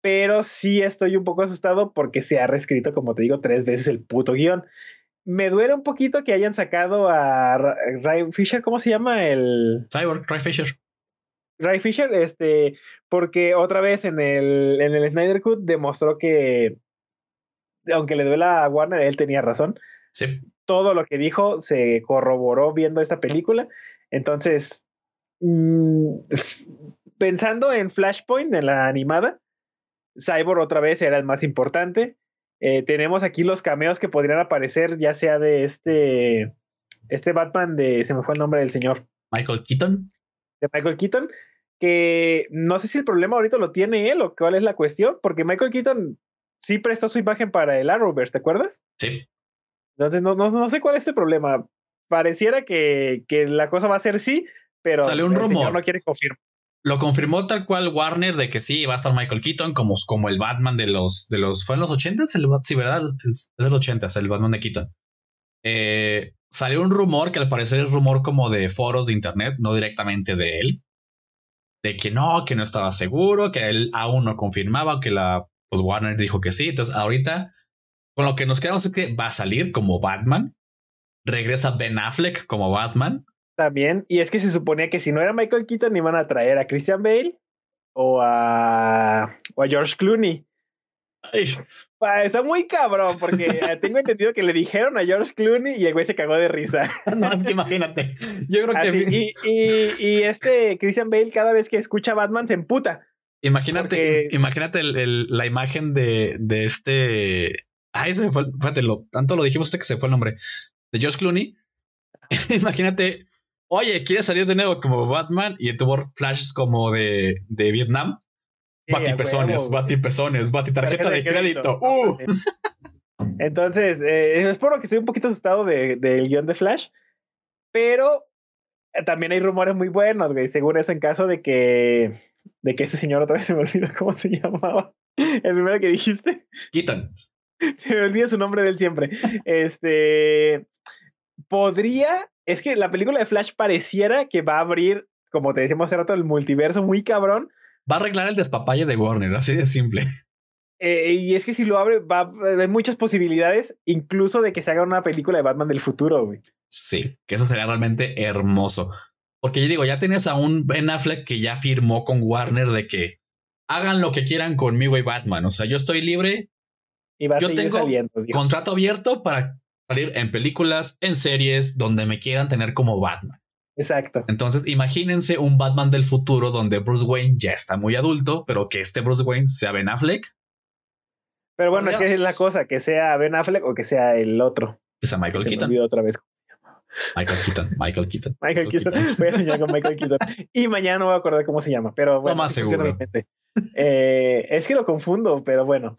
pero sí estoy un poco asustado porque se ha reescrito, como te digo, tres veces el puto guion me duele un poquito que hayan sacado a Ray Fisher, ¿cómo se llama? El. Cyborg, Ray Fisher. Ray Fisher, este, porque otra vez en el, en el Snyder Cut demostró que, aunque le duela a Warner, él tenía razón. Sí. Todo lo que dijo se corroboró viendo esta película. Entonces, mm, pensando en Flashpoint, en la animada, Cyborg otra vez era el más importante. Eh, tenemos aquí los cameos que podrían aparecer, ya sea de este, este Batman de, se me fue el nombre del señor. Michael Keaton. De Michael Keaton, que no sé si el problema ahorita lo tiene él o cuál es la cuestión, porque Michael Keaton sí prestó su imagen para el Arrowverse, ¿te acuerdas? Sí. Entonces no, no, sé cuál es el problema. Pareciera que, que, la cosa va a ser sí, pero Sale un rumor. no quiere confirmar lo confirmó tal cual Warner de que sí, va a estar Michael Keaton como, como el Batman de los, de los, ¿fue en los 80 el Sí, ¿verdad? Es de los 80 el Batman de Keaton. Eh, salió un rumor que al parecer es rumor como de foros de internet, no directamente de él, de que no, que no estaba seguro, que él aún no confirmaba, que la, pues Warner dijo que sí. Entonces ahorita, con lo que nos quedamos es que va a salir como Batman, regresa Ben Affleck como Batman, también, y es que se suponía que si no era Michael Keaton iban a traer a Christian Bale o a, o a George Clooney. Está muy cabrón, porque tengo entendido que le dijeron a George Clooney y el güey se cagó de risa. No, es que imagínate. Yo creo que. y, y, este Christian Bale, cada vez que escucha Batman, se emputa. Imagínate, imagínate la imagen de, de este Ay, se fue. Fíjate, lo, tanto lo dijimos hasta que se fue el nombre. De George Clooney. Imagínate, oye, ¿quieres salir de nuevo como Batman? Y tuvo flashes como de, de Vietnam. Sí, Bati pezones, bati pezones, bati tarjeta, de crédito. Uh. Entonces, eh, es por lo que estoy un poquito asustado de- del guion de Flash. Pero eh, también hay rumores muy buenos, güey. Según eso, en caso de que, de que ese señor otra vez se me olvidó cómo se llamaba. El primero que dijiste. Keaton. Se me olvida su nombre de él siempre. Este podría. Es que la película de Flash pareciera que va a abrir, como te decíamos hace rato, el multiverso muy cabrón. Va a arreglar el despapalle de Warner, así de simple. Eh, y es que si lo abre, va hay muchas posibilidades, incluso de que se haga una película de Batman del futuro, güey. Sí, que eso sería realmente hermoso. Porque yo digo, ya tienes a un Ben Affleck que ya firmó con Warner de que hagan lo que quieran conmigo y Batman. O sea, yo estoy libre, Y va a Yo seguir tengo saliendo. contrato abierto para salir en películas, en series, donde me quieran tener como Batman. Exacto. Entonces, imagínense un Batman del futuro donde Bruce Wayne ya está muy adulto, pero que este Bruce Wayne sea Ben Affleck, Pero bueno, es que es la cosa, que sea Ben Affleck o que sea el otro. que sea Michael me Keaton. olvidó otra vez. Michael Keaton, Michael Keaton. Michael Michael Keaton. Voy a soñar con Michael Keaton. Y mañana no voy a acordar cómo se llama, pero bueno. más sí funciona seguro. Eh, es que lo confundo, pero bueno.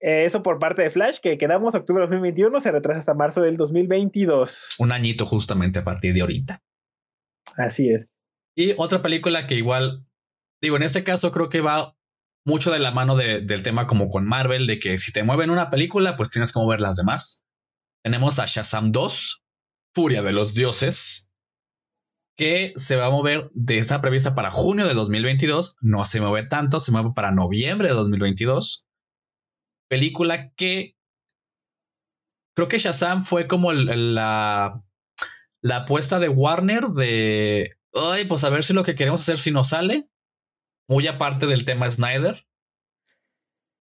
Eh, eso por parte de Flash, que quedamos octubre de 2021, se retrasa hasta marzo del 2022. Un añito justamente a partir de ahorita. Así es. Y otra película que igual, digo, en este caso creo que va mucho de la mano de- del tema como con Marvel, de que si te mueven una película, pues tienes que mover las demás. Tenemos a Shazam 2, Furia de los Dioses, que se va a mover de esta prevista para junio de 2022, no se mueve tanto, se mueve para noviembre de 2022. Película que creo que Shazam fue como el- el- la, la apuesta de Warner de, ay, pues a ver si lo que queremos hacer si nos sale. Muy aparte del tema Snyder.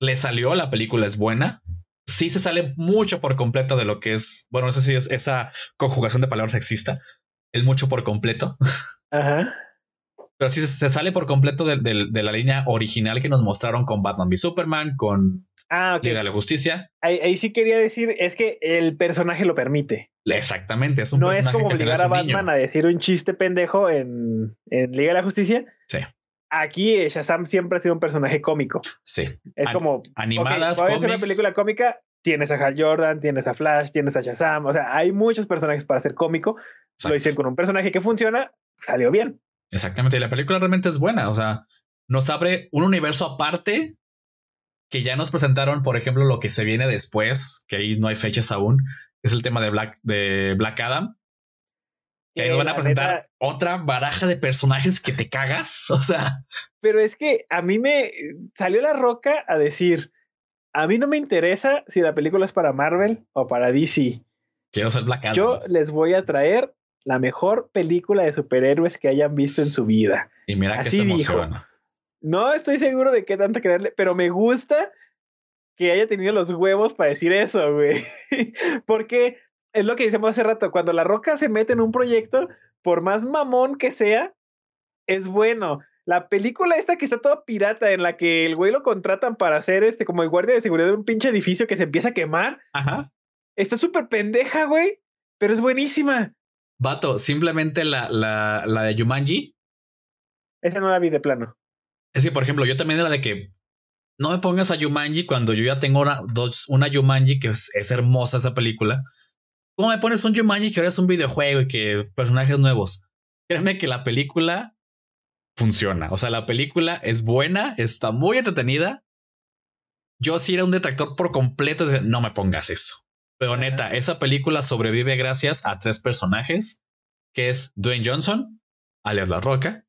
Le salió, la película es buena. Sí se sale mucho por completo de lo que es, bueno, no sé si es esa conjugación de palabras exista. Es mucho por completo. Ajá. Pero sí se, se sale por completo de, de- de la línea original que nos mostraron con Batman v Superman, con Ah, ok. Liga de la Justicia. Ahí, ahí sí quería decir, es que el personaje lo permite. Exactamente, es un No es personaje como que al final obligar a es niño. Batman a decir un chiste pendejo en, en Liga de la Justicia. Sí. Aquí eh, Shazam siempre ha sido un personaje cómico. Sí, Es An- como, animadas, ok, voy a hacer una película cómica, tienes a Hal Jordan, tienes a Flash, tienes a Shazam, o sea, hay muchos personajes para ser cómico. Exacto. Lo dicen con un personaje que funciona, salió bien. Exactamente, y la película realmente es buena, o sea, nos abre un universo aparte que ya nos presentaron, por ejemplo, lo que se viene después, que ahí no hay fechas aún, es el tema de Black, de Black Adam, que ahí Que nos van a presentar neta- otra baraja de personajes que te cagas, o sea, Pero es que a mí me salió la roca a decir, a mí no me interesa si la película es para Marvel o para DC. quiero ser Black Adam. Yo les voy a traer la mejor película de superhéroes que hayan visto en su vida. y mira que así se dijo. No estoy seguro de qué tanto creerle, pero me gusta que haya tenido los huevos para decir eso, güey. Porque es lo que decíamos hace rato, cuando la roca se mete en un proyecto, por más mamón que sea, es bueno. La película esta que está toda pirata, en la que el güey lo contratan para hacer este como el guardia de seguridad de un pinche edificio que se empieza a quemar, Ajá. está súper pendeja, güey, pero es buenísima. Vato, simplemente la, la, la de Jumanji, Esa no la vi de plano. Es que, por ejemplo, yo también era de que no me pongas a Jumanji cuando yo ya tengo una, dos, una Jumanji que es, es hermosa esa película. ¿Cómo me pones un Jumanji que ahora es un videojuego y que personajes nuevos? Créeme que la película funciona. O sea, la película es buena, está muy entretenida. Yo sí era un detractor por completo de no me pongas eso. Pero neta, esa película sobrevive gracias a tres personajes, que es Dwayne Johnson, alias La Roca,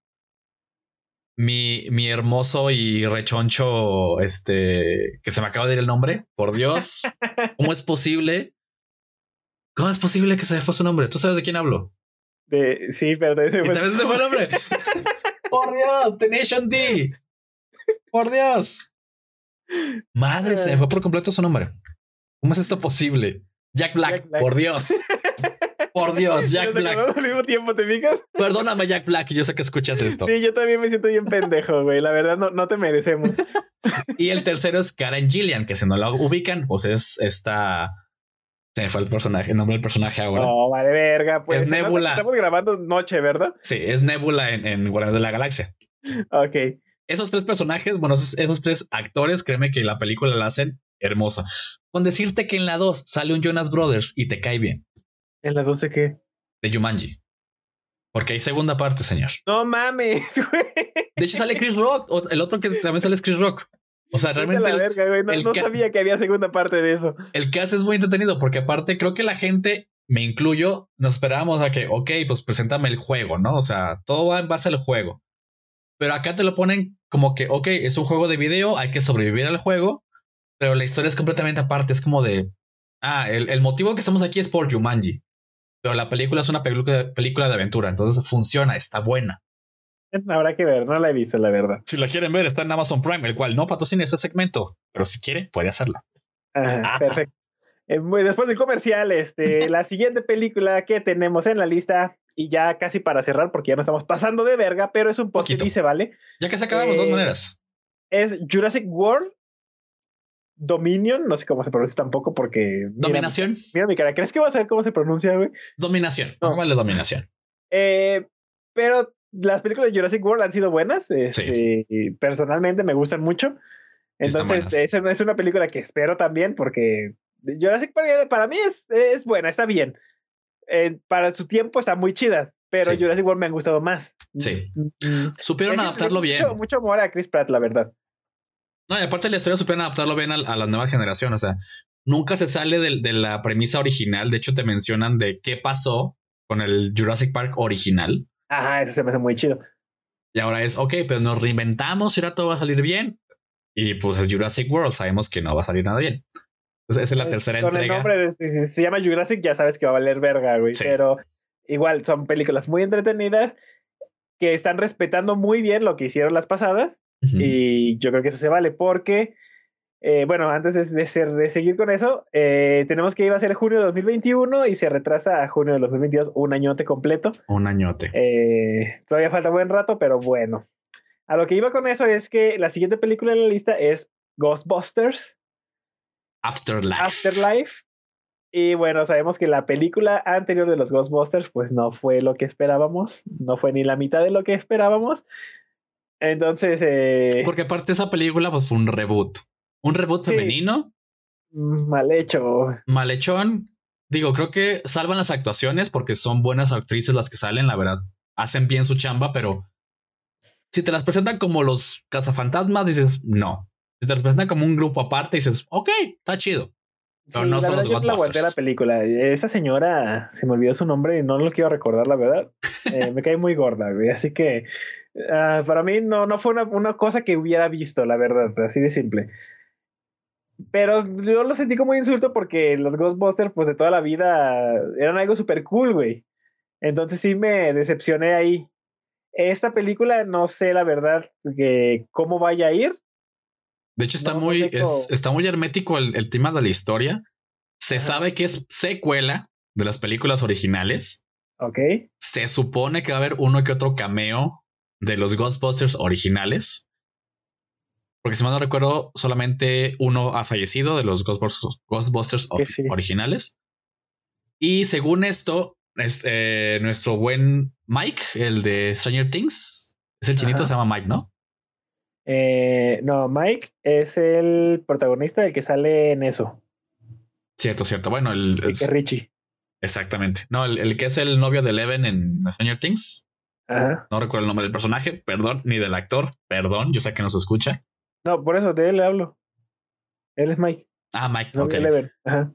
mi, mi hermoso y rechoncho, este, que se me acaba de ir el nombre, por Dios, ¿cómo es posible? ¿Cómo es posible que se me fue su nombre? ¿Tú sabes de quién hablo? De, sí, pero de ese ¿Y también se te fue el nombre? por Dios, Tenacious D. Por Dios. Madre, se me fue por completo su nombre. ¿Cómo es esto posible? Jack Black, Jack Black. por Dios. Por Dios, Jack Black. al mismo tiempo, ¿te fijas? Perdóname, Jack Black, yo sé que escuchas esto. Sí, yo también me siento bien pendejo, güey. La verdad, no, no te merecemos. Y el tercero es Karen Gillian, que si no la ubican, pues es esta. Se me fue el personaje, el nombre del personaje ahora. No, vale, verga. Pues Es Nebula. Estamos grabando noche, ¿verdad? Sí, es Nebula en, en Guardianes de la Galaxia. Ok. Esos tres personajes, bueno, esos, esos tres actores, créeme que la película la hacen hermosa. Con decirte que en la 2 sale un Jonas Brothers y te cae bien, ¿En las 12 qué? de Jumanji. Porque hay segunda parte, señor. No mames, güey. De hecho, sale Chris Rock, el otro que también sale es Chris Rock. O sea, realmente la el, verga, güey. No, sabía que había segunda parte de eso. el cast es muy entretenido porque aparte creo que la gente, me incluyo, nos esperábamos a que, ok, pues preséntame el juego, ¿no? O sea, todo va en base al juego. Pero acá te lo ponen como que, ok, es un juego de video, hay que sobrevivir al juego, pero la historia es completamente aparte, es como de, ah, el, el motivo que estamos aquí es por Jumanji, pero la película es una película, película de aventura, entonces funciona, está buena. Habrá que ver, no la he visto, la verdad. Si la quieren ver, está en Amazon Prime, el cual no patrocina este segmento, pero si quiere, puede hacerlo. Ajá, Ah. perfecto. Eh, después del comercial, este, la siguiente película que tenemos en la lista, y ya casi para cerrar, porque ya no estamos pasando de verga, pero es un poquito, Poquito. dice, ¿vale? Ya que se acabamos, de Eh, dos maneras. Es Jurassic World Dominion, no sé cómo se pronuncia tampoco, porque. mira- Dominación, Mira, mi cara, ¿crees que vas a ver cómo se pronuncia, güey? dominación, No. vale dominación. Eh, pero las películas de Jurassic World han sido buenas. este, y personalmente me gustan mucho. Sí, están Entonces, esa es una película que espero también, porque Jurassic Park para mí es, es buena, está bien. Eh, para su tiempo está muy chida, pero Sí. Jurassic World me han gustado más. Sí. Mm, mm. Supieron Es que adaptarlo mucho- bien. Mucho amor a Chris Pratt, la verdad. No, y aparte la historia supieron adaptarlo bien a, a la nueva generación. O sea, nunca se sale de, la premisa original. De hecho, te mencionan de qué pasó con el Jurassic Park original. Ajá, eso se me hace muy chido. Y ahora es, ok, pues nos reinventamos y ahora todo va a salir bien. Y pues es Jurassic World, sabemos que no va a salir nada bien. Entonces, esa es la Eh, tercera Con el entrega. nombre de, si se llama Jurassic, ya sabes que va a valer verga, güey. Sí. Pero igual son películas muy entretenidas que están respetando muy bien lo que hicieron las pasadas. Ujú. Y yo creo que eso se vale porque, eh, bueno, antes de, de ser- de seguir con eso, eh, tenemos que iba a ser junio de 2021 y se retrasa a junio de 2022, un añote completo. Un añote. Eh, todavía falta buen rato, pero bueno. A lo que iba con eso es que la siguiente película en la lista es Ghostbusters. Afterlife. Afterlife. Y bueno, sabemos que la película anterior de los Ghostbusters, pues no fue lo que esperábamos, no fue ni la mitad de lo que esperábamos. Entonces, eh, Porque aparte esa película pues fue un reboot. Un reboot Sí. femenino, mal hecho. malhechón. Digo, creo que salvan las actuaciones porque son buenas actrices las que salen, la verdad. Hacen bien su chamba, pero si te las presentan como los cazafantasmas, dices no. Si te las presentan como un grupo aparte, dices, ok, está chido. Pero no la son verdad, los yo la aguanté la película. Esa señora, se me olvidó su nombre y no lo quiero recordar, la verdad. Eh, me cae muy gorda, güey. Así que ah, para mí no, no fue una, una cosa que hubiera visto, la verdad, así de simple. Pero yo lo sentí como insulto porque los Ghostbusters, pues de toda la vida, eran algo súper cool, güey. Entonces sí me decepcioné ahí. Esta película, no sé la verdad que cómo vaya a ir. De hecho, está No, muy, es- está muy hermético el, el tema de la historia. Se Ajá. sabe que es secuela de las películas originales. Ok. Se supone que va a haber uno que otro cameo de los Ghostbusters originales. Porque si mal no recuerdo, solamente uno ha fallecido de los Ghostbusters, sí. originales. Y según esto, es, eh, nuestro buen Mike, el de Stranger Things, es el chinito, Ajá. se llama Mike, ¿no? Eh, no, Mike es el protagonista del que sale en eso, Cierto, cierto. Bueno, el, el que es Richie. exactamente. No, el, el que es el novio de Eleven en Stranger Things. Ajá. No recuerdo el nombre del personaje, perdón, ni del actor, perdón, yo sé que no se escucha. No, por eso de él le hablo. Él es Mike, Ah, Mike, no ok. Eleven. Ajá.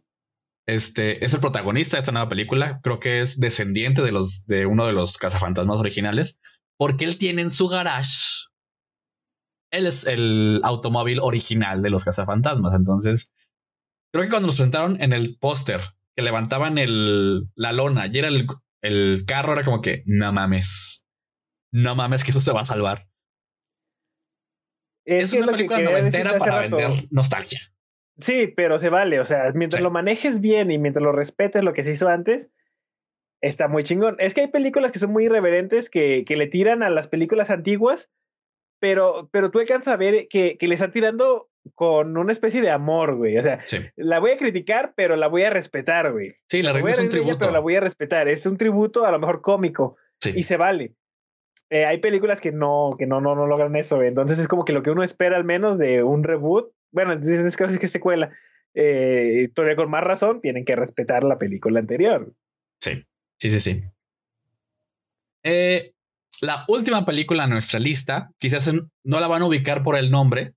Este es el protagonista de esta nueva película. Creo que es descendiente de los de uno de los cazafantasmas originales, porque él tiene en su garage. Él es el automóvil original de los cazafantasmas. Entonces, creo que cuando nos presentaron en el póster que levantaban el, la lona y era el, el carro, era como que no mames, no mames, que eso se va a salvar. Es, que una que película quería noventera para rato. vender nostalgia. Sí, pero se vale. O sea, mientras Sí. lo manejes bien y mientras lo respetes lo que se hizo antes, está muy chingón. Es que hay películas que son muy irreverentes que, que le tiran a las películas antiguas, pero, pero tú alcanzas a ver que, que le están tirando con una especie de amor, güey. O sea, la voy a criticar, pero la voy a respetar, güey. Sí, la regla es un tributo. pero la voy a respetar. Es un tributo a lo mejor cómico. Y se vale. Eh, hay películas que no, que no, no, no logran eso. Entonces es como que lo que uno espera al menos de un reboot, bueno, en este caso es que secuela, eh, todavía con más razón, tienen que respetar la película anterior. Sí, sí, sí, sí. Eh, la última película en nuestra lista, quizás no la van a ubicar por el nombre,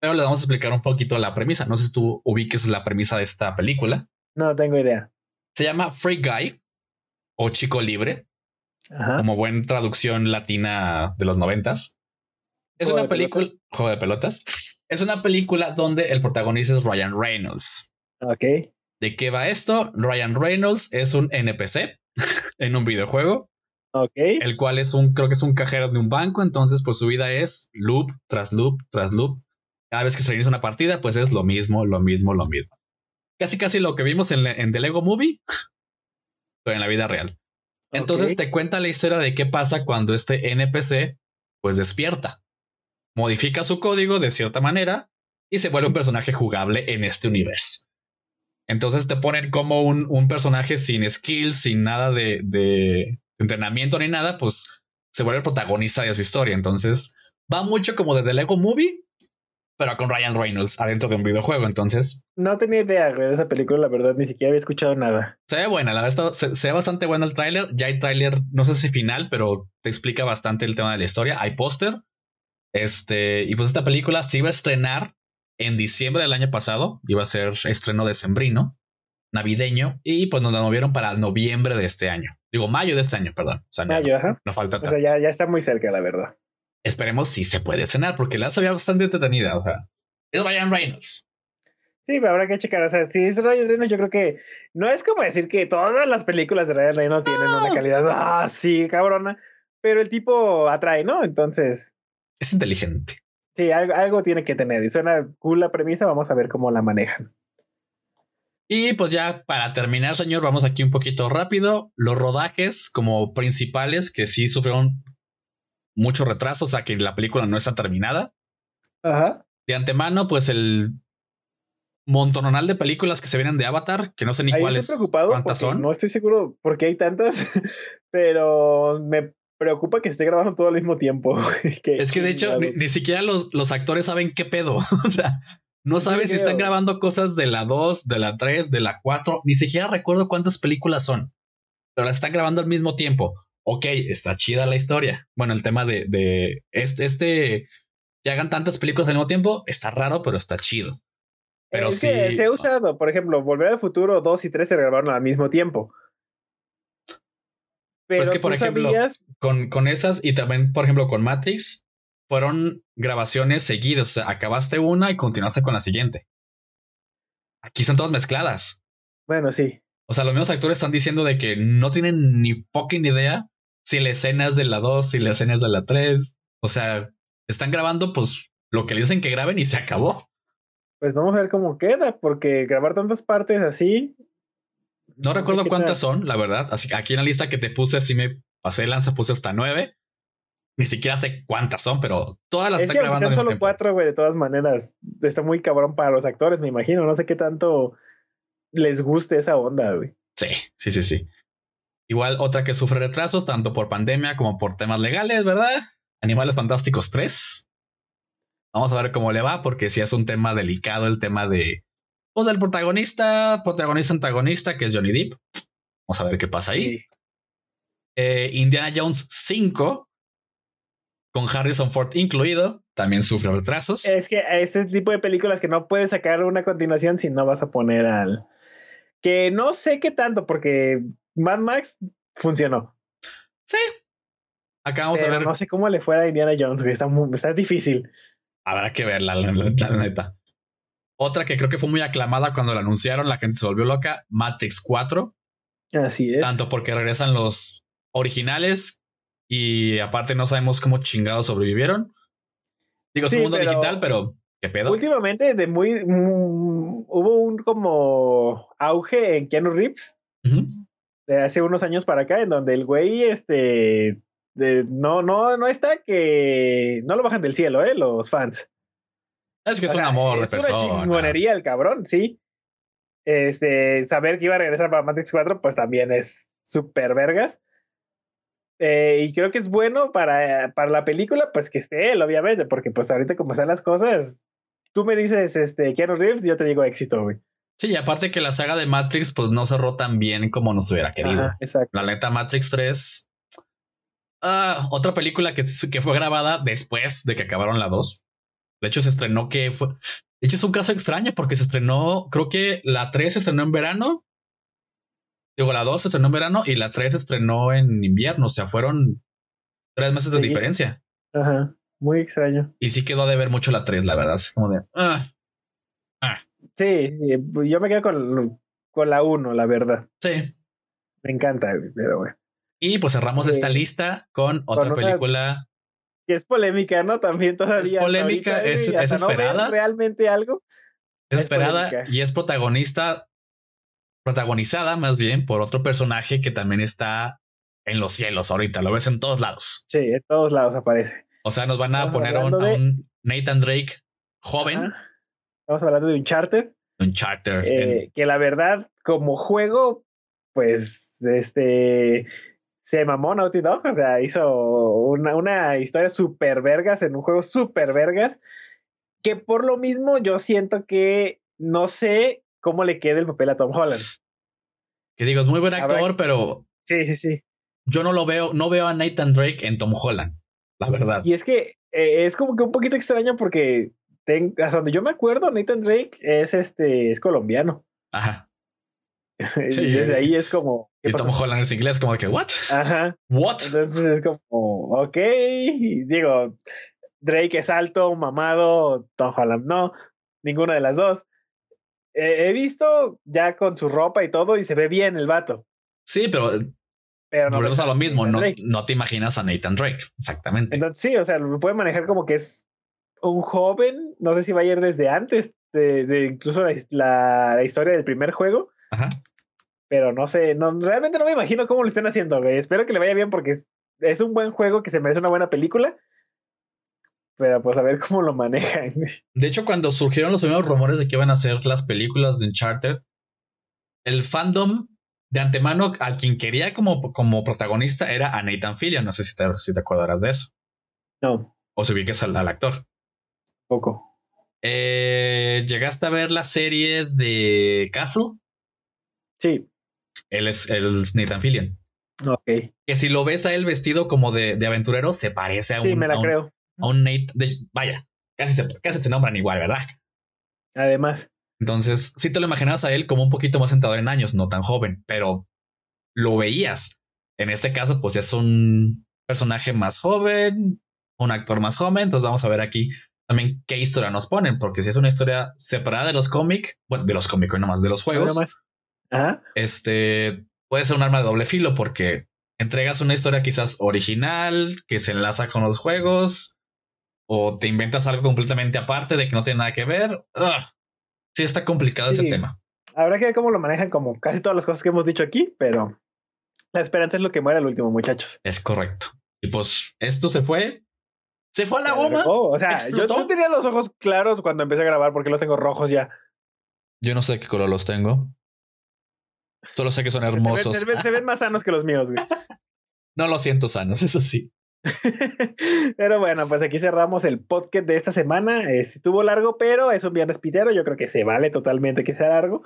pero le vamos a explicar un poquito la premisa. No sé si tú ubiques la premisa de esta película. No tengo idea. Se llama Free Guy o Chico Libre, como buena traducción latina de los noventas. Es una película, juego de pelotas. Es una película donde el protagonista es Ryan Reynolds. Ok. ¿De qué va esto? Ryan Reynolds es un NPC en un videojuego. Ok. El cual es un, creo que es un cajero de un banco. Entonces, pues su vida es loop tras loop tras loop. Cada vez que se reinicia una partida, pues es lo mismo, lo mismo, lo mismo. Casi, casi lo que vimos en, en The Lego Movie, pero en la vida real. Entonces te cuenta la historia de qué pasa cuando este NPC pues despierta, modifica su código de cierta manera y se vuelve un personaje jugable en este universo. Entonces te ponen como un, personaje sin skills, sin nada de, de, entrenamiento ni nada, pues se vuelve el protagonista de su historia. Entonces va mucho como de The Lego Movie, pero con Ryan Reynolds adentro de un videojuego. Entonces, no tenía idea de esa película, la verdad, ni siquiera había escuchado nada. Se ve buena, la verdad, se, se, ve bastante bueno el tráiler. Ya hay tráiler, no sé si final, pero te explica bastante el tema de la historia. Hay póster. Este, y pues esta película se iba a estrenar en diciembre del año pasado. Iba a ser estreno decembrino, navideño, y pues nos la movieron para noviembre de este año. Digo, mayo de este año, perdón. O sea, mayo, no, no falta tanto. O sea, ya, ya está muy cerca, la verdad esperemos si se puede estrenar, porque la sabía bastante entretenida. O sea, es Ryan Reynolds. Sí, pero habrá que checar. O sea, si es Ryan Reynolds, yo creo que no es como decir que todas las películas de Ryan Reynolds tienen una calidad así, ah, cabrona, pero el tipo atrae, ¿no? Entonces. Es inteligente. Sí, algo, algo tiene que tener. Y suena cool la premisa, vamos a ver cómo la manejan. Y pues ya para terminar, señor, vamos aquí un poquito rápido. Los rodajes como principales que sí sufrieron mucho retraso, o sea que la película no está terminada. Ajá. De antemano, pues el montonal de películas que se vienen de Avatar, que no sé ni cuáles, cuántas son. No estoy seguro porque hay tantas, pero me preocupa que esté grabando todo al mismo tiempo. es que de hecho ni, siquiera los, los, actores saben qué pedo. o sea, no saben si están grabando cosas de la 2, de la 3, de la 4. Ni siquiera recuerdo cuántas películas son, pero las están grabando al mismo tiempo ok, está chida la historia. Bueno, el tema de, de este, este, que hagan tantas películas al mismo tiempo, está raro, pero está chido. Pero sí. se ha usado, por ejemplo, Volver al Futuro 2 y 3 se grabaron al mismo tiempo. Pues pero es que, por ejemplo, con, con esas y también, por ejemplo, con Matrix, fueron grabaciones seguidas. O sea, acabaste una y continuaste con la siguiente. Aquí son todas mezcladas. Bueno, sí. O sea, los mismos actores están diciendo de que no tienen ni fucking idea si la escena es de la 2, si la escena es de la 3. O sea, están grabando pues lo que le dicen que graben y se acabó. Pues vamos a ver cómo queda, porque grabar tantas partes así. No, recuerdo cuántas son, la verdad. Así que aquí en la lista que te puse, así me pasé lanza, puse hasta nueve. Ni siquiera sé cuántas son, pero todas las están grabando. Son solo cuatro, güey, de todas maneras. Está muy cabrón para los actores, me imagino. No sé qué tanto les guste esa onda, güey. Sí, sí, sí, sí. Igual otra que sufre retrasos, tanto por pandemia como por temas legales, ¿verdad? Animales Fantásticos 3. Vamos a ver cómo le va, porque si es un tema delicado el tema de. Pues del protagonista, protagonista, antagonista, que es Johnny Depp. Vamos a ver qué pasa ahí. Eh, Indiana Jones 5, con Harrison Ford incluido, también sufre retrasos. Es que este tipo de películas que no puedes sacar una continuación si no vas a poner al. Que no sé qué tanto, porque Mad Max funcionó. Sí. Acá vamos a ver. No sé cómo le fue a Indiana Jones, que está, está difícil. Habrá que verla, la, neta. Otra que creo que fue muy aclamada cuando la anunciaron, la gente se volvió loca, Matrix 4. Así es. Tanto porque regresan los originales y aparte no sabemos cómo chingados sobrevivieron. Digo, es un mundo digital, pero ¿qué pedo? Últimamente de muy, mm, hubo un como auge en Keanu Reeves de hace unos años para acá, en donde el güey, este, no, no, no está que no lo bajan del cielo, eh, los fans. Es que es un amor de persona. Es una chingonería el cabrón, sí. Este, saber que iba a regresar para Matrix 4, pues también es súper vergas. Eh, y creo que es bueno para, para la película, pues que esté él, obviamente, porque pues ahorita como están las cosas, tú me dices, este, Keanu Reeves, yo te digo éxito, güey. Sí, y aparte que la saga de Matrix, pues no cerró tan bien como nos hubiera querido. exacto. La neta Matrix 3. Ah, otra película que, que fue grabada después de que acabaron la 2. De hecho, se estrenó que fue. De hecho, es un caso extraño porque se estrenó, creo que la 3 se estrenó en verano. Digo, la 2 se estrenó en verano y la 3 se estrenó en invierno. O sea, fueron tres meses de diferencia. Ajá, muy extraño. Y sí quedó de ver mucho la 3, la verdad. Es como de. Ah, ah. Sí, sí, pues yo me quedo con, con la 1, la verdad. Sí. Me encanta, pero bueno. Y pues cerramos esta lista con otra película que es polémica, ¿no? También todavía. Es polémica, es, esperada. realmente algo. Es, esperada y es protagonista, protagonizada más bien por otro personaje que también está en los cielos ahorita, lo ves en todos lados. Sí, en todos lados aparece. O sea, nos van a poner a un, Nathan Drake joven. Estamos hablando de un charter. Un charter. Eh, que la verdad, como juego, pues, este, se mamó Naughty Dog, o sea, hizo una, una historia super vergas en un juego super vergas, que por lo mismo yo siento que no sé cómo le quede el papel a Tom Holland. Que digo, es muy buen actor, pero... Sí, sí, sí. Yo no lo veo, no veo a Nathan Drake en Tom Holland, la verdad. Y es que eh, es como que un poquito extraño porque hasta donde yo me acuerdo, Nathan Drake es este, es colombiano. Ajá. y desde ahí es como. Y Tom Holland es inglés, como que, ¿what? Ajá. ¿What? Entonces es como, ok. digo, Drake es alto, mamado, Tom Holland no, ninguna de las dos. He visto ya con su ropa y todo y se ve bien el vato. Sí, pero. Pero no volvemos a lo mismo, no, no, te imaginas a Nathan Drake, exactamente. Entonces, sí, o sea, lo puede manejar como que es un joven, no sé si va a ir desde antes de, de incluso la, la, historia del primer juego, pero no sé, no, realmente no me imagino cómo lo estén haciendo, güey. Espero que le vaya bien porque es, un buen juego que se merece una buena película. Pero pues a ver cómo lo manejan. De hecho, cuando surgieron los primeros rumores de que iban a hacer las películas de Uncharted, el fandom de antemano a quien quería como, como protagonista era a Nathan Fillion. No sé si te, si te acordarás de eso. No. O si ubiques al, al actor. Poco. Eh, ¿Llegaste a ver la serie de Castle? Sí. Él es, el Nathan Fillion. Ok. Que si lo ves a él vestido como de, de aventurero, se parece a sí, un. me la creo. A un Nate. vaya, casi se, casi se nombran igual, ¿verdad? Además. Entonces, sí te lo imaginabas a él como un poquito más sentado en años, no tan joven, pero lo veías. En este caso, pues es un personaje más joven, un actor más joven. Entonces, vamos a ver aquí también qué historia nos ponen, porque si es una historia separada de los cómics, bueno, de los cómics, no más de los juegos, este puede ser un arma de doble filo porque entregas una historia quizás original que se enlaza con los juegos o te inventas algo completamente aparte de que no tiene nada que ver. Sí, está complicado ese tema. Habrá que ver cómo lo manejan como casi todas las cosas que hemos dicho aquí, pero la esperanza es lo que muere al último, muchachos. Es correcto. Y pues esto se fue. Se fue a la goma. o sea, yo, yo tenía los ojos claros cuando empecé a grabar porque los tengo rojos ya. Yo no sé qué color los tengo. Solo sé que son hermosos. Se ven, más sanos que los míos, güey. No lo siento sanos, eso sí. pero bueno, pues aquí cerramos el podcast de esta semana. estuvo largo, pero es un viernes pitero. Yo creo que se vale totalmente que sea largo.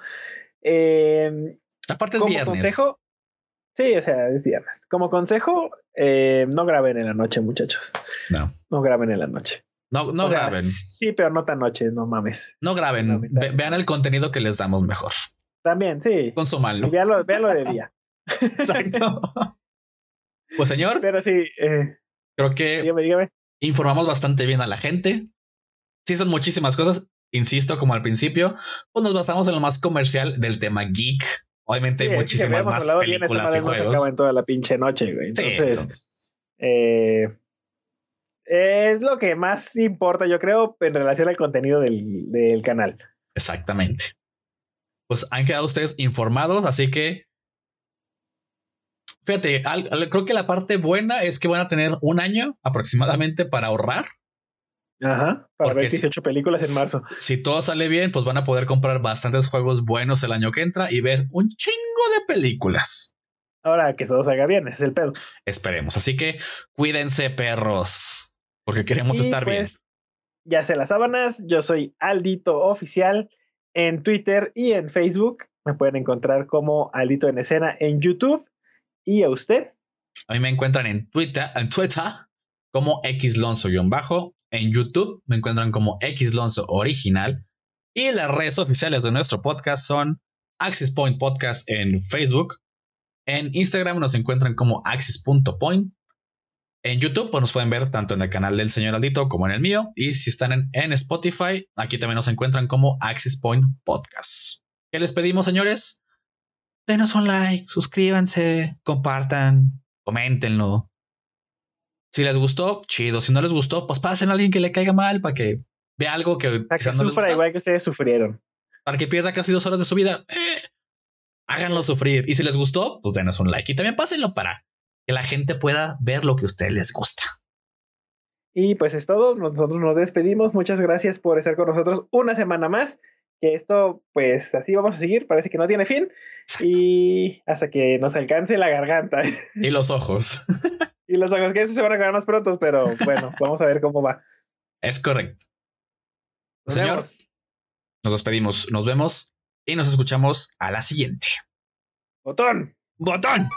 Eh, Aparte es como viernes. consejo, sí, o sea, es viernes. Como consejo, eh, no graben en la noche, muchachos. No. No graben en la noche. No, no graben. sí, pero no tan noche, no mames. No graben. vean el contenido que les damos mejor. También, sí. Consúmanlo. Véalo, véalo de día. Exacto. pues señor. Pero sí. Eh, creo que dígame, dígame. informamos bastante bien a la gente. Sí, son muchísimas cosas. Insisto, como al principio, pues nos basamos en lo más comercial del tema geek. Obviamente hay muchísimas más películas y juegos. No se en toda la pinche noche, güey. Entonces, eh, es lo que más importa, yo creo, en relación al contenido del, del canal. Exactamente pues han quedado ustedes informados, así que Fíjate, creo que la parte buena es que van a tener un año aproximadamente para ahorrar. Ajá, para ver 18 películas en marzo. Si todo sale bien, pues van a poder comprar bastantes juegos buenos el año que entra y ver un chingo de películas. Ahora que todo salga bien, es el pedo. Esperemos. Así que cuídense, perros, porque queremos estar bien. Pues, ya sé las sábanas, yo soy Aldito Oficial en Twitter y en Facebook. Me pueden encontrar como Aldito en Escena en YouTube. ¿Y a usted? A mí me encuentran en Twitter, en Twitter como xlonzo-bajo. En YouTube me encuentran como xlonzo original. Y las redes oficiales de nuestro podcast son Axis Point Podcast en Facebook. En Instagram nos encuentran como axis.point. En YouTube pues nos pueden ver tanto en el canal del señor Aldito como en el mío. Y si están en, Spotify, aquí también nos encuentran como Axis Point Podcast. ¿Qué les pedimos, señores? Denos un like, suscríbanse, compartan, coméntenlo. Si les gustó, chido. Si no les gustó, pues pasen a alguien que le caiga mal para que vea algo que... Para que sufra igual que ustedes sufrieron. Para que pierda casi dos horas de su vida. Eh, háganlo sufrir. Y si les gustó, pues denos un like. Y también pásenlo para que la gente pueda ver lo que a ustedes les gusta. Y pues es todo, nosotros nos despedimos, muchas gracias por estar con nosotros una semana más, que esto pues así vamos a seguir, parece que no tiene fin, y hasta que nos alcance la garganta. Y los ojos. y los ojos, que eso se van a acabar más pronto, pero bueno, vamos a ver cómo va. Es correcto. Señor, nos despedimos, nos vemos y nos escuchamos a la siguiente. Botón. Botón.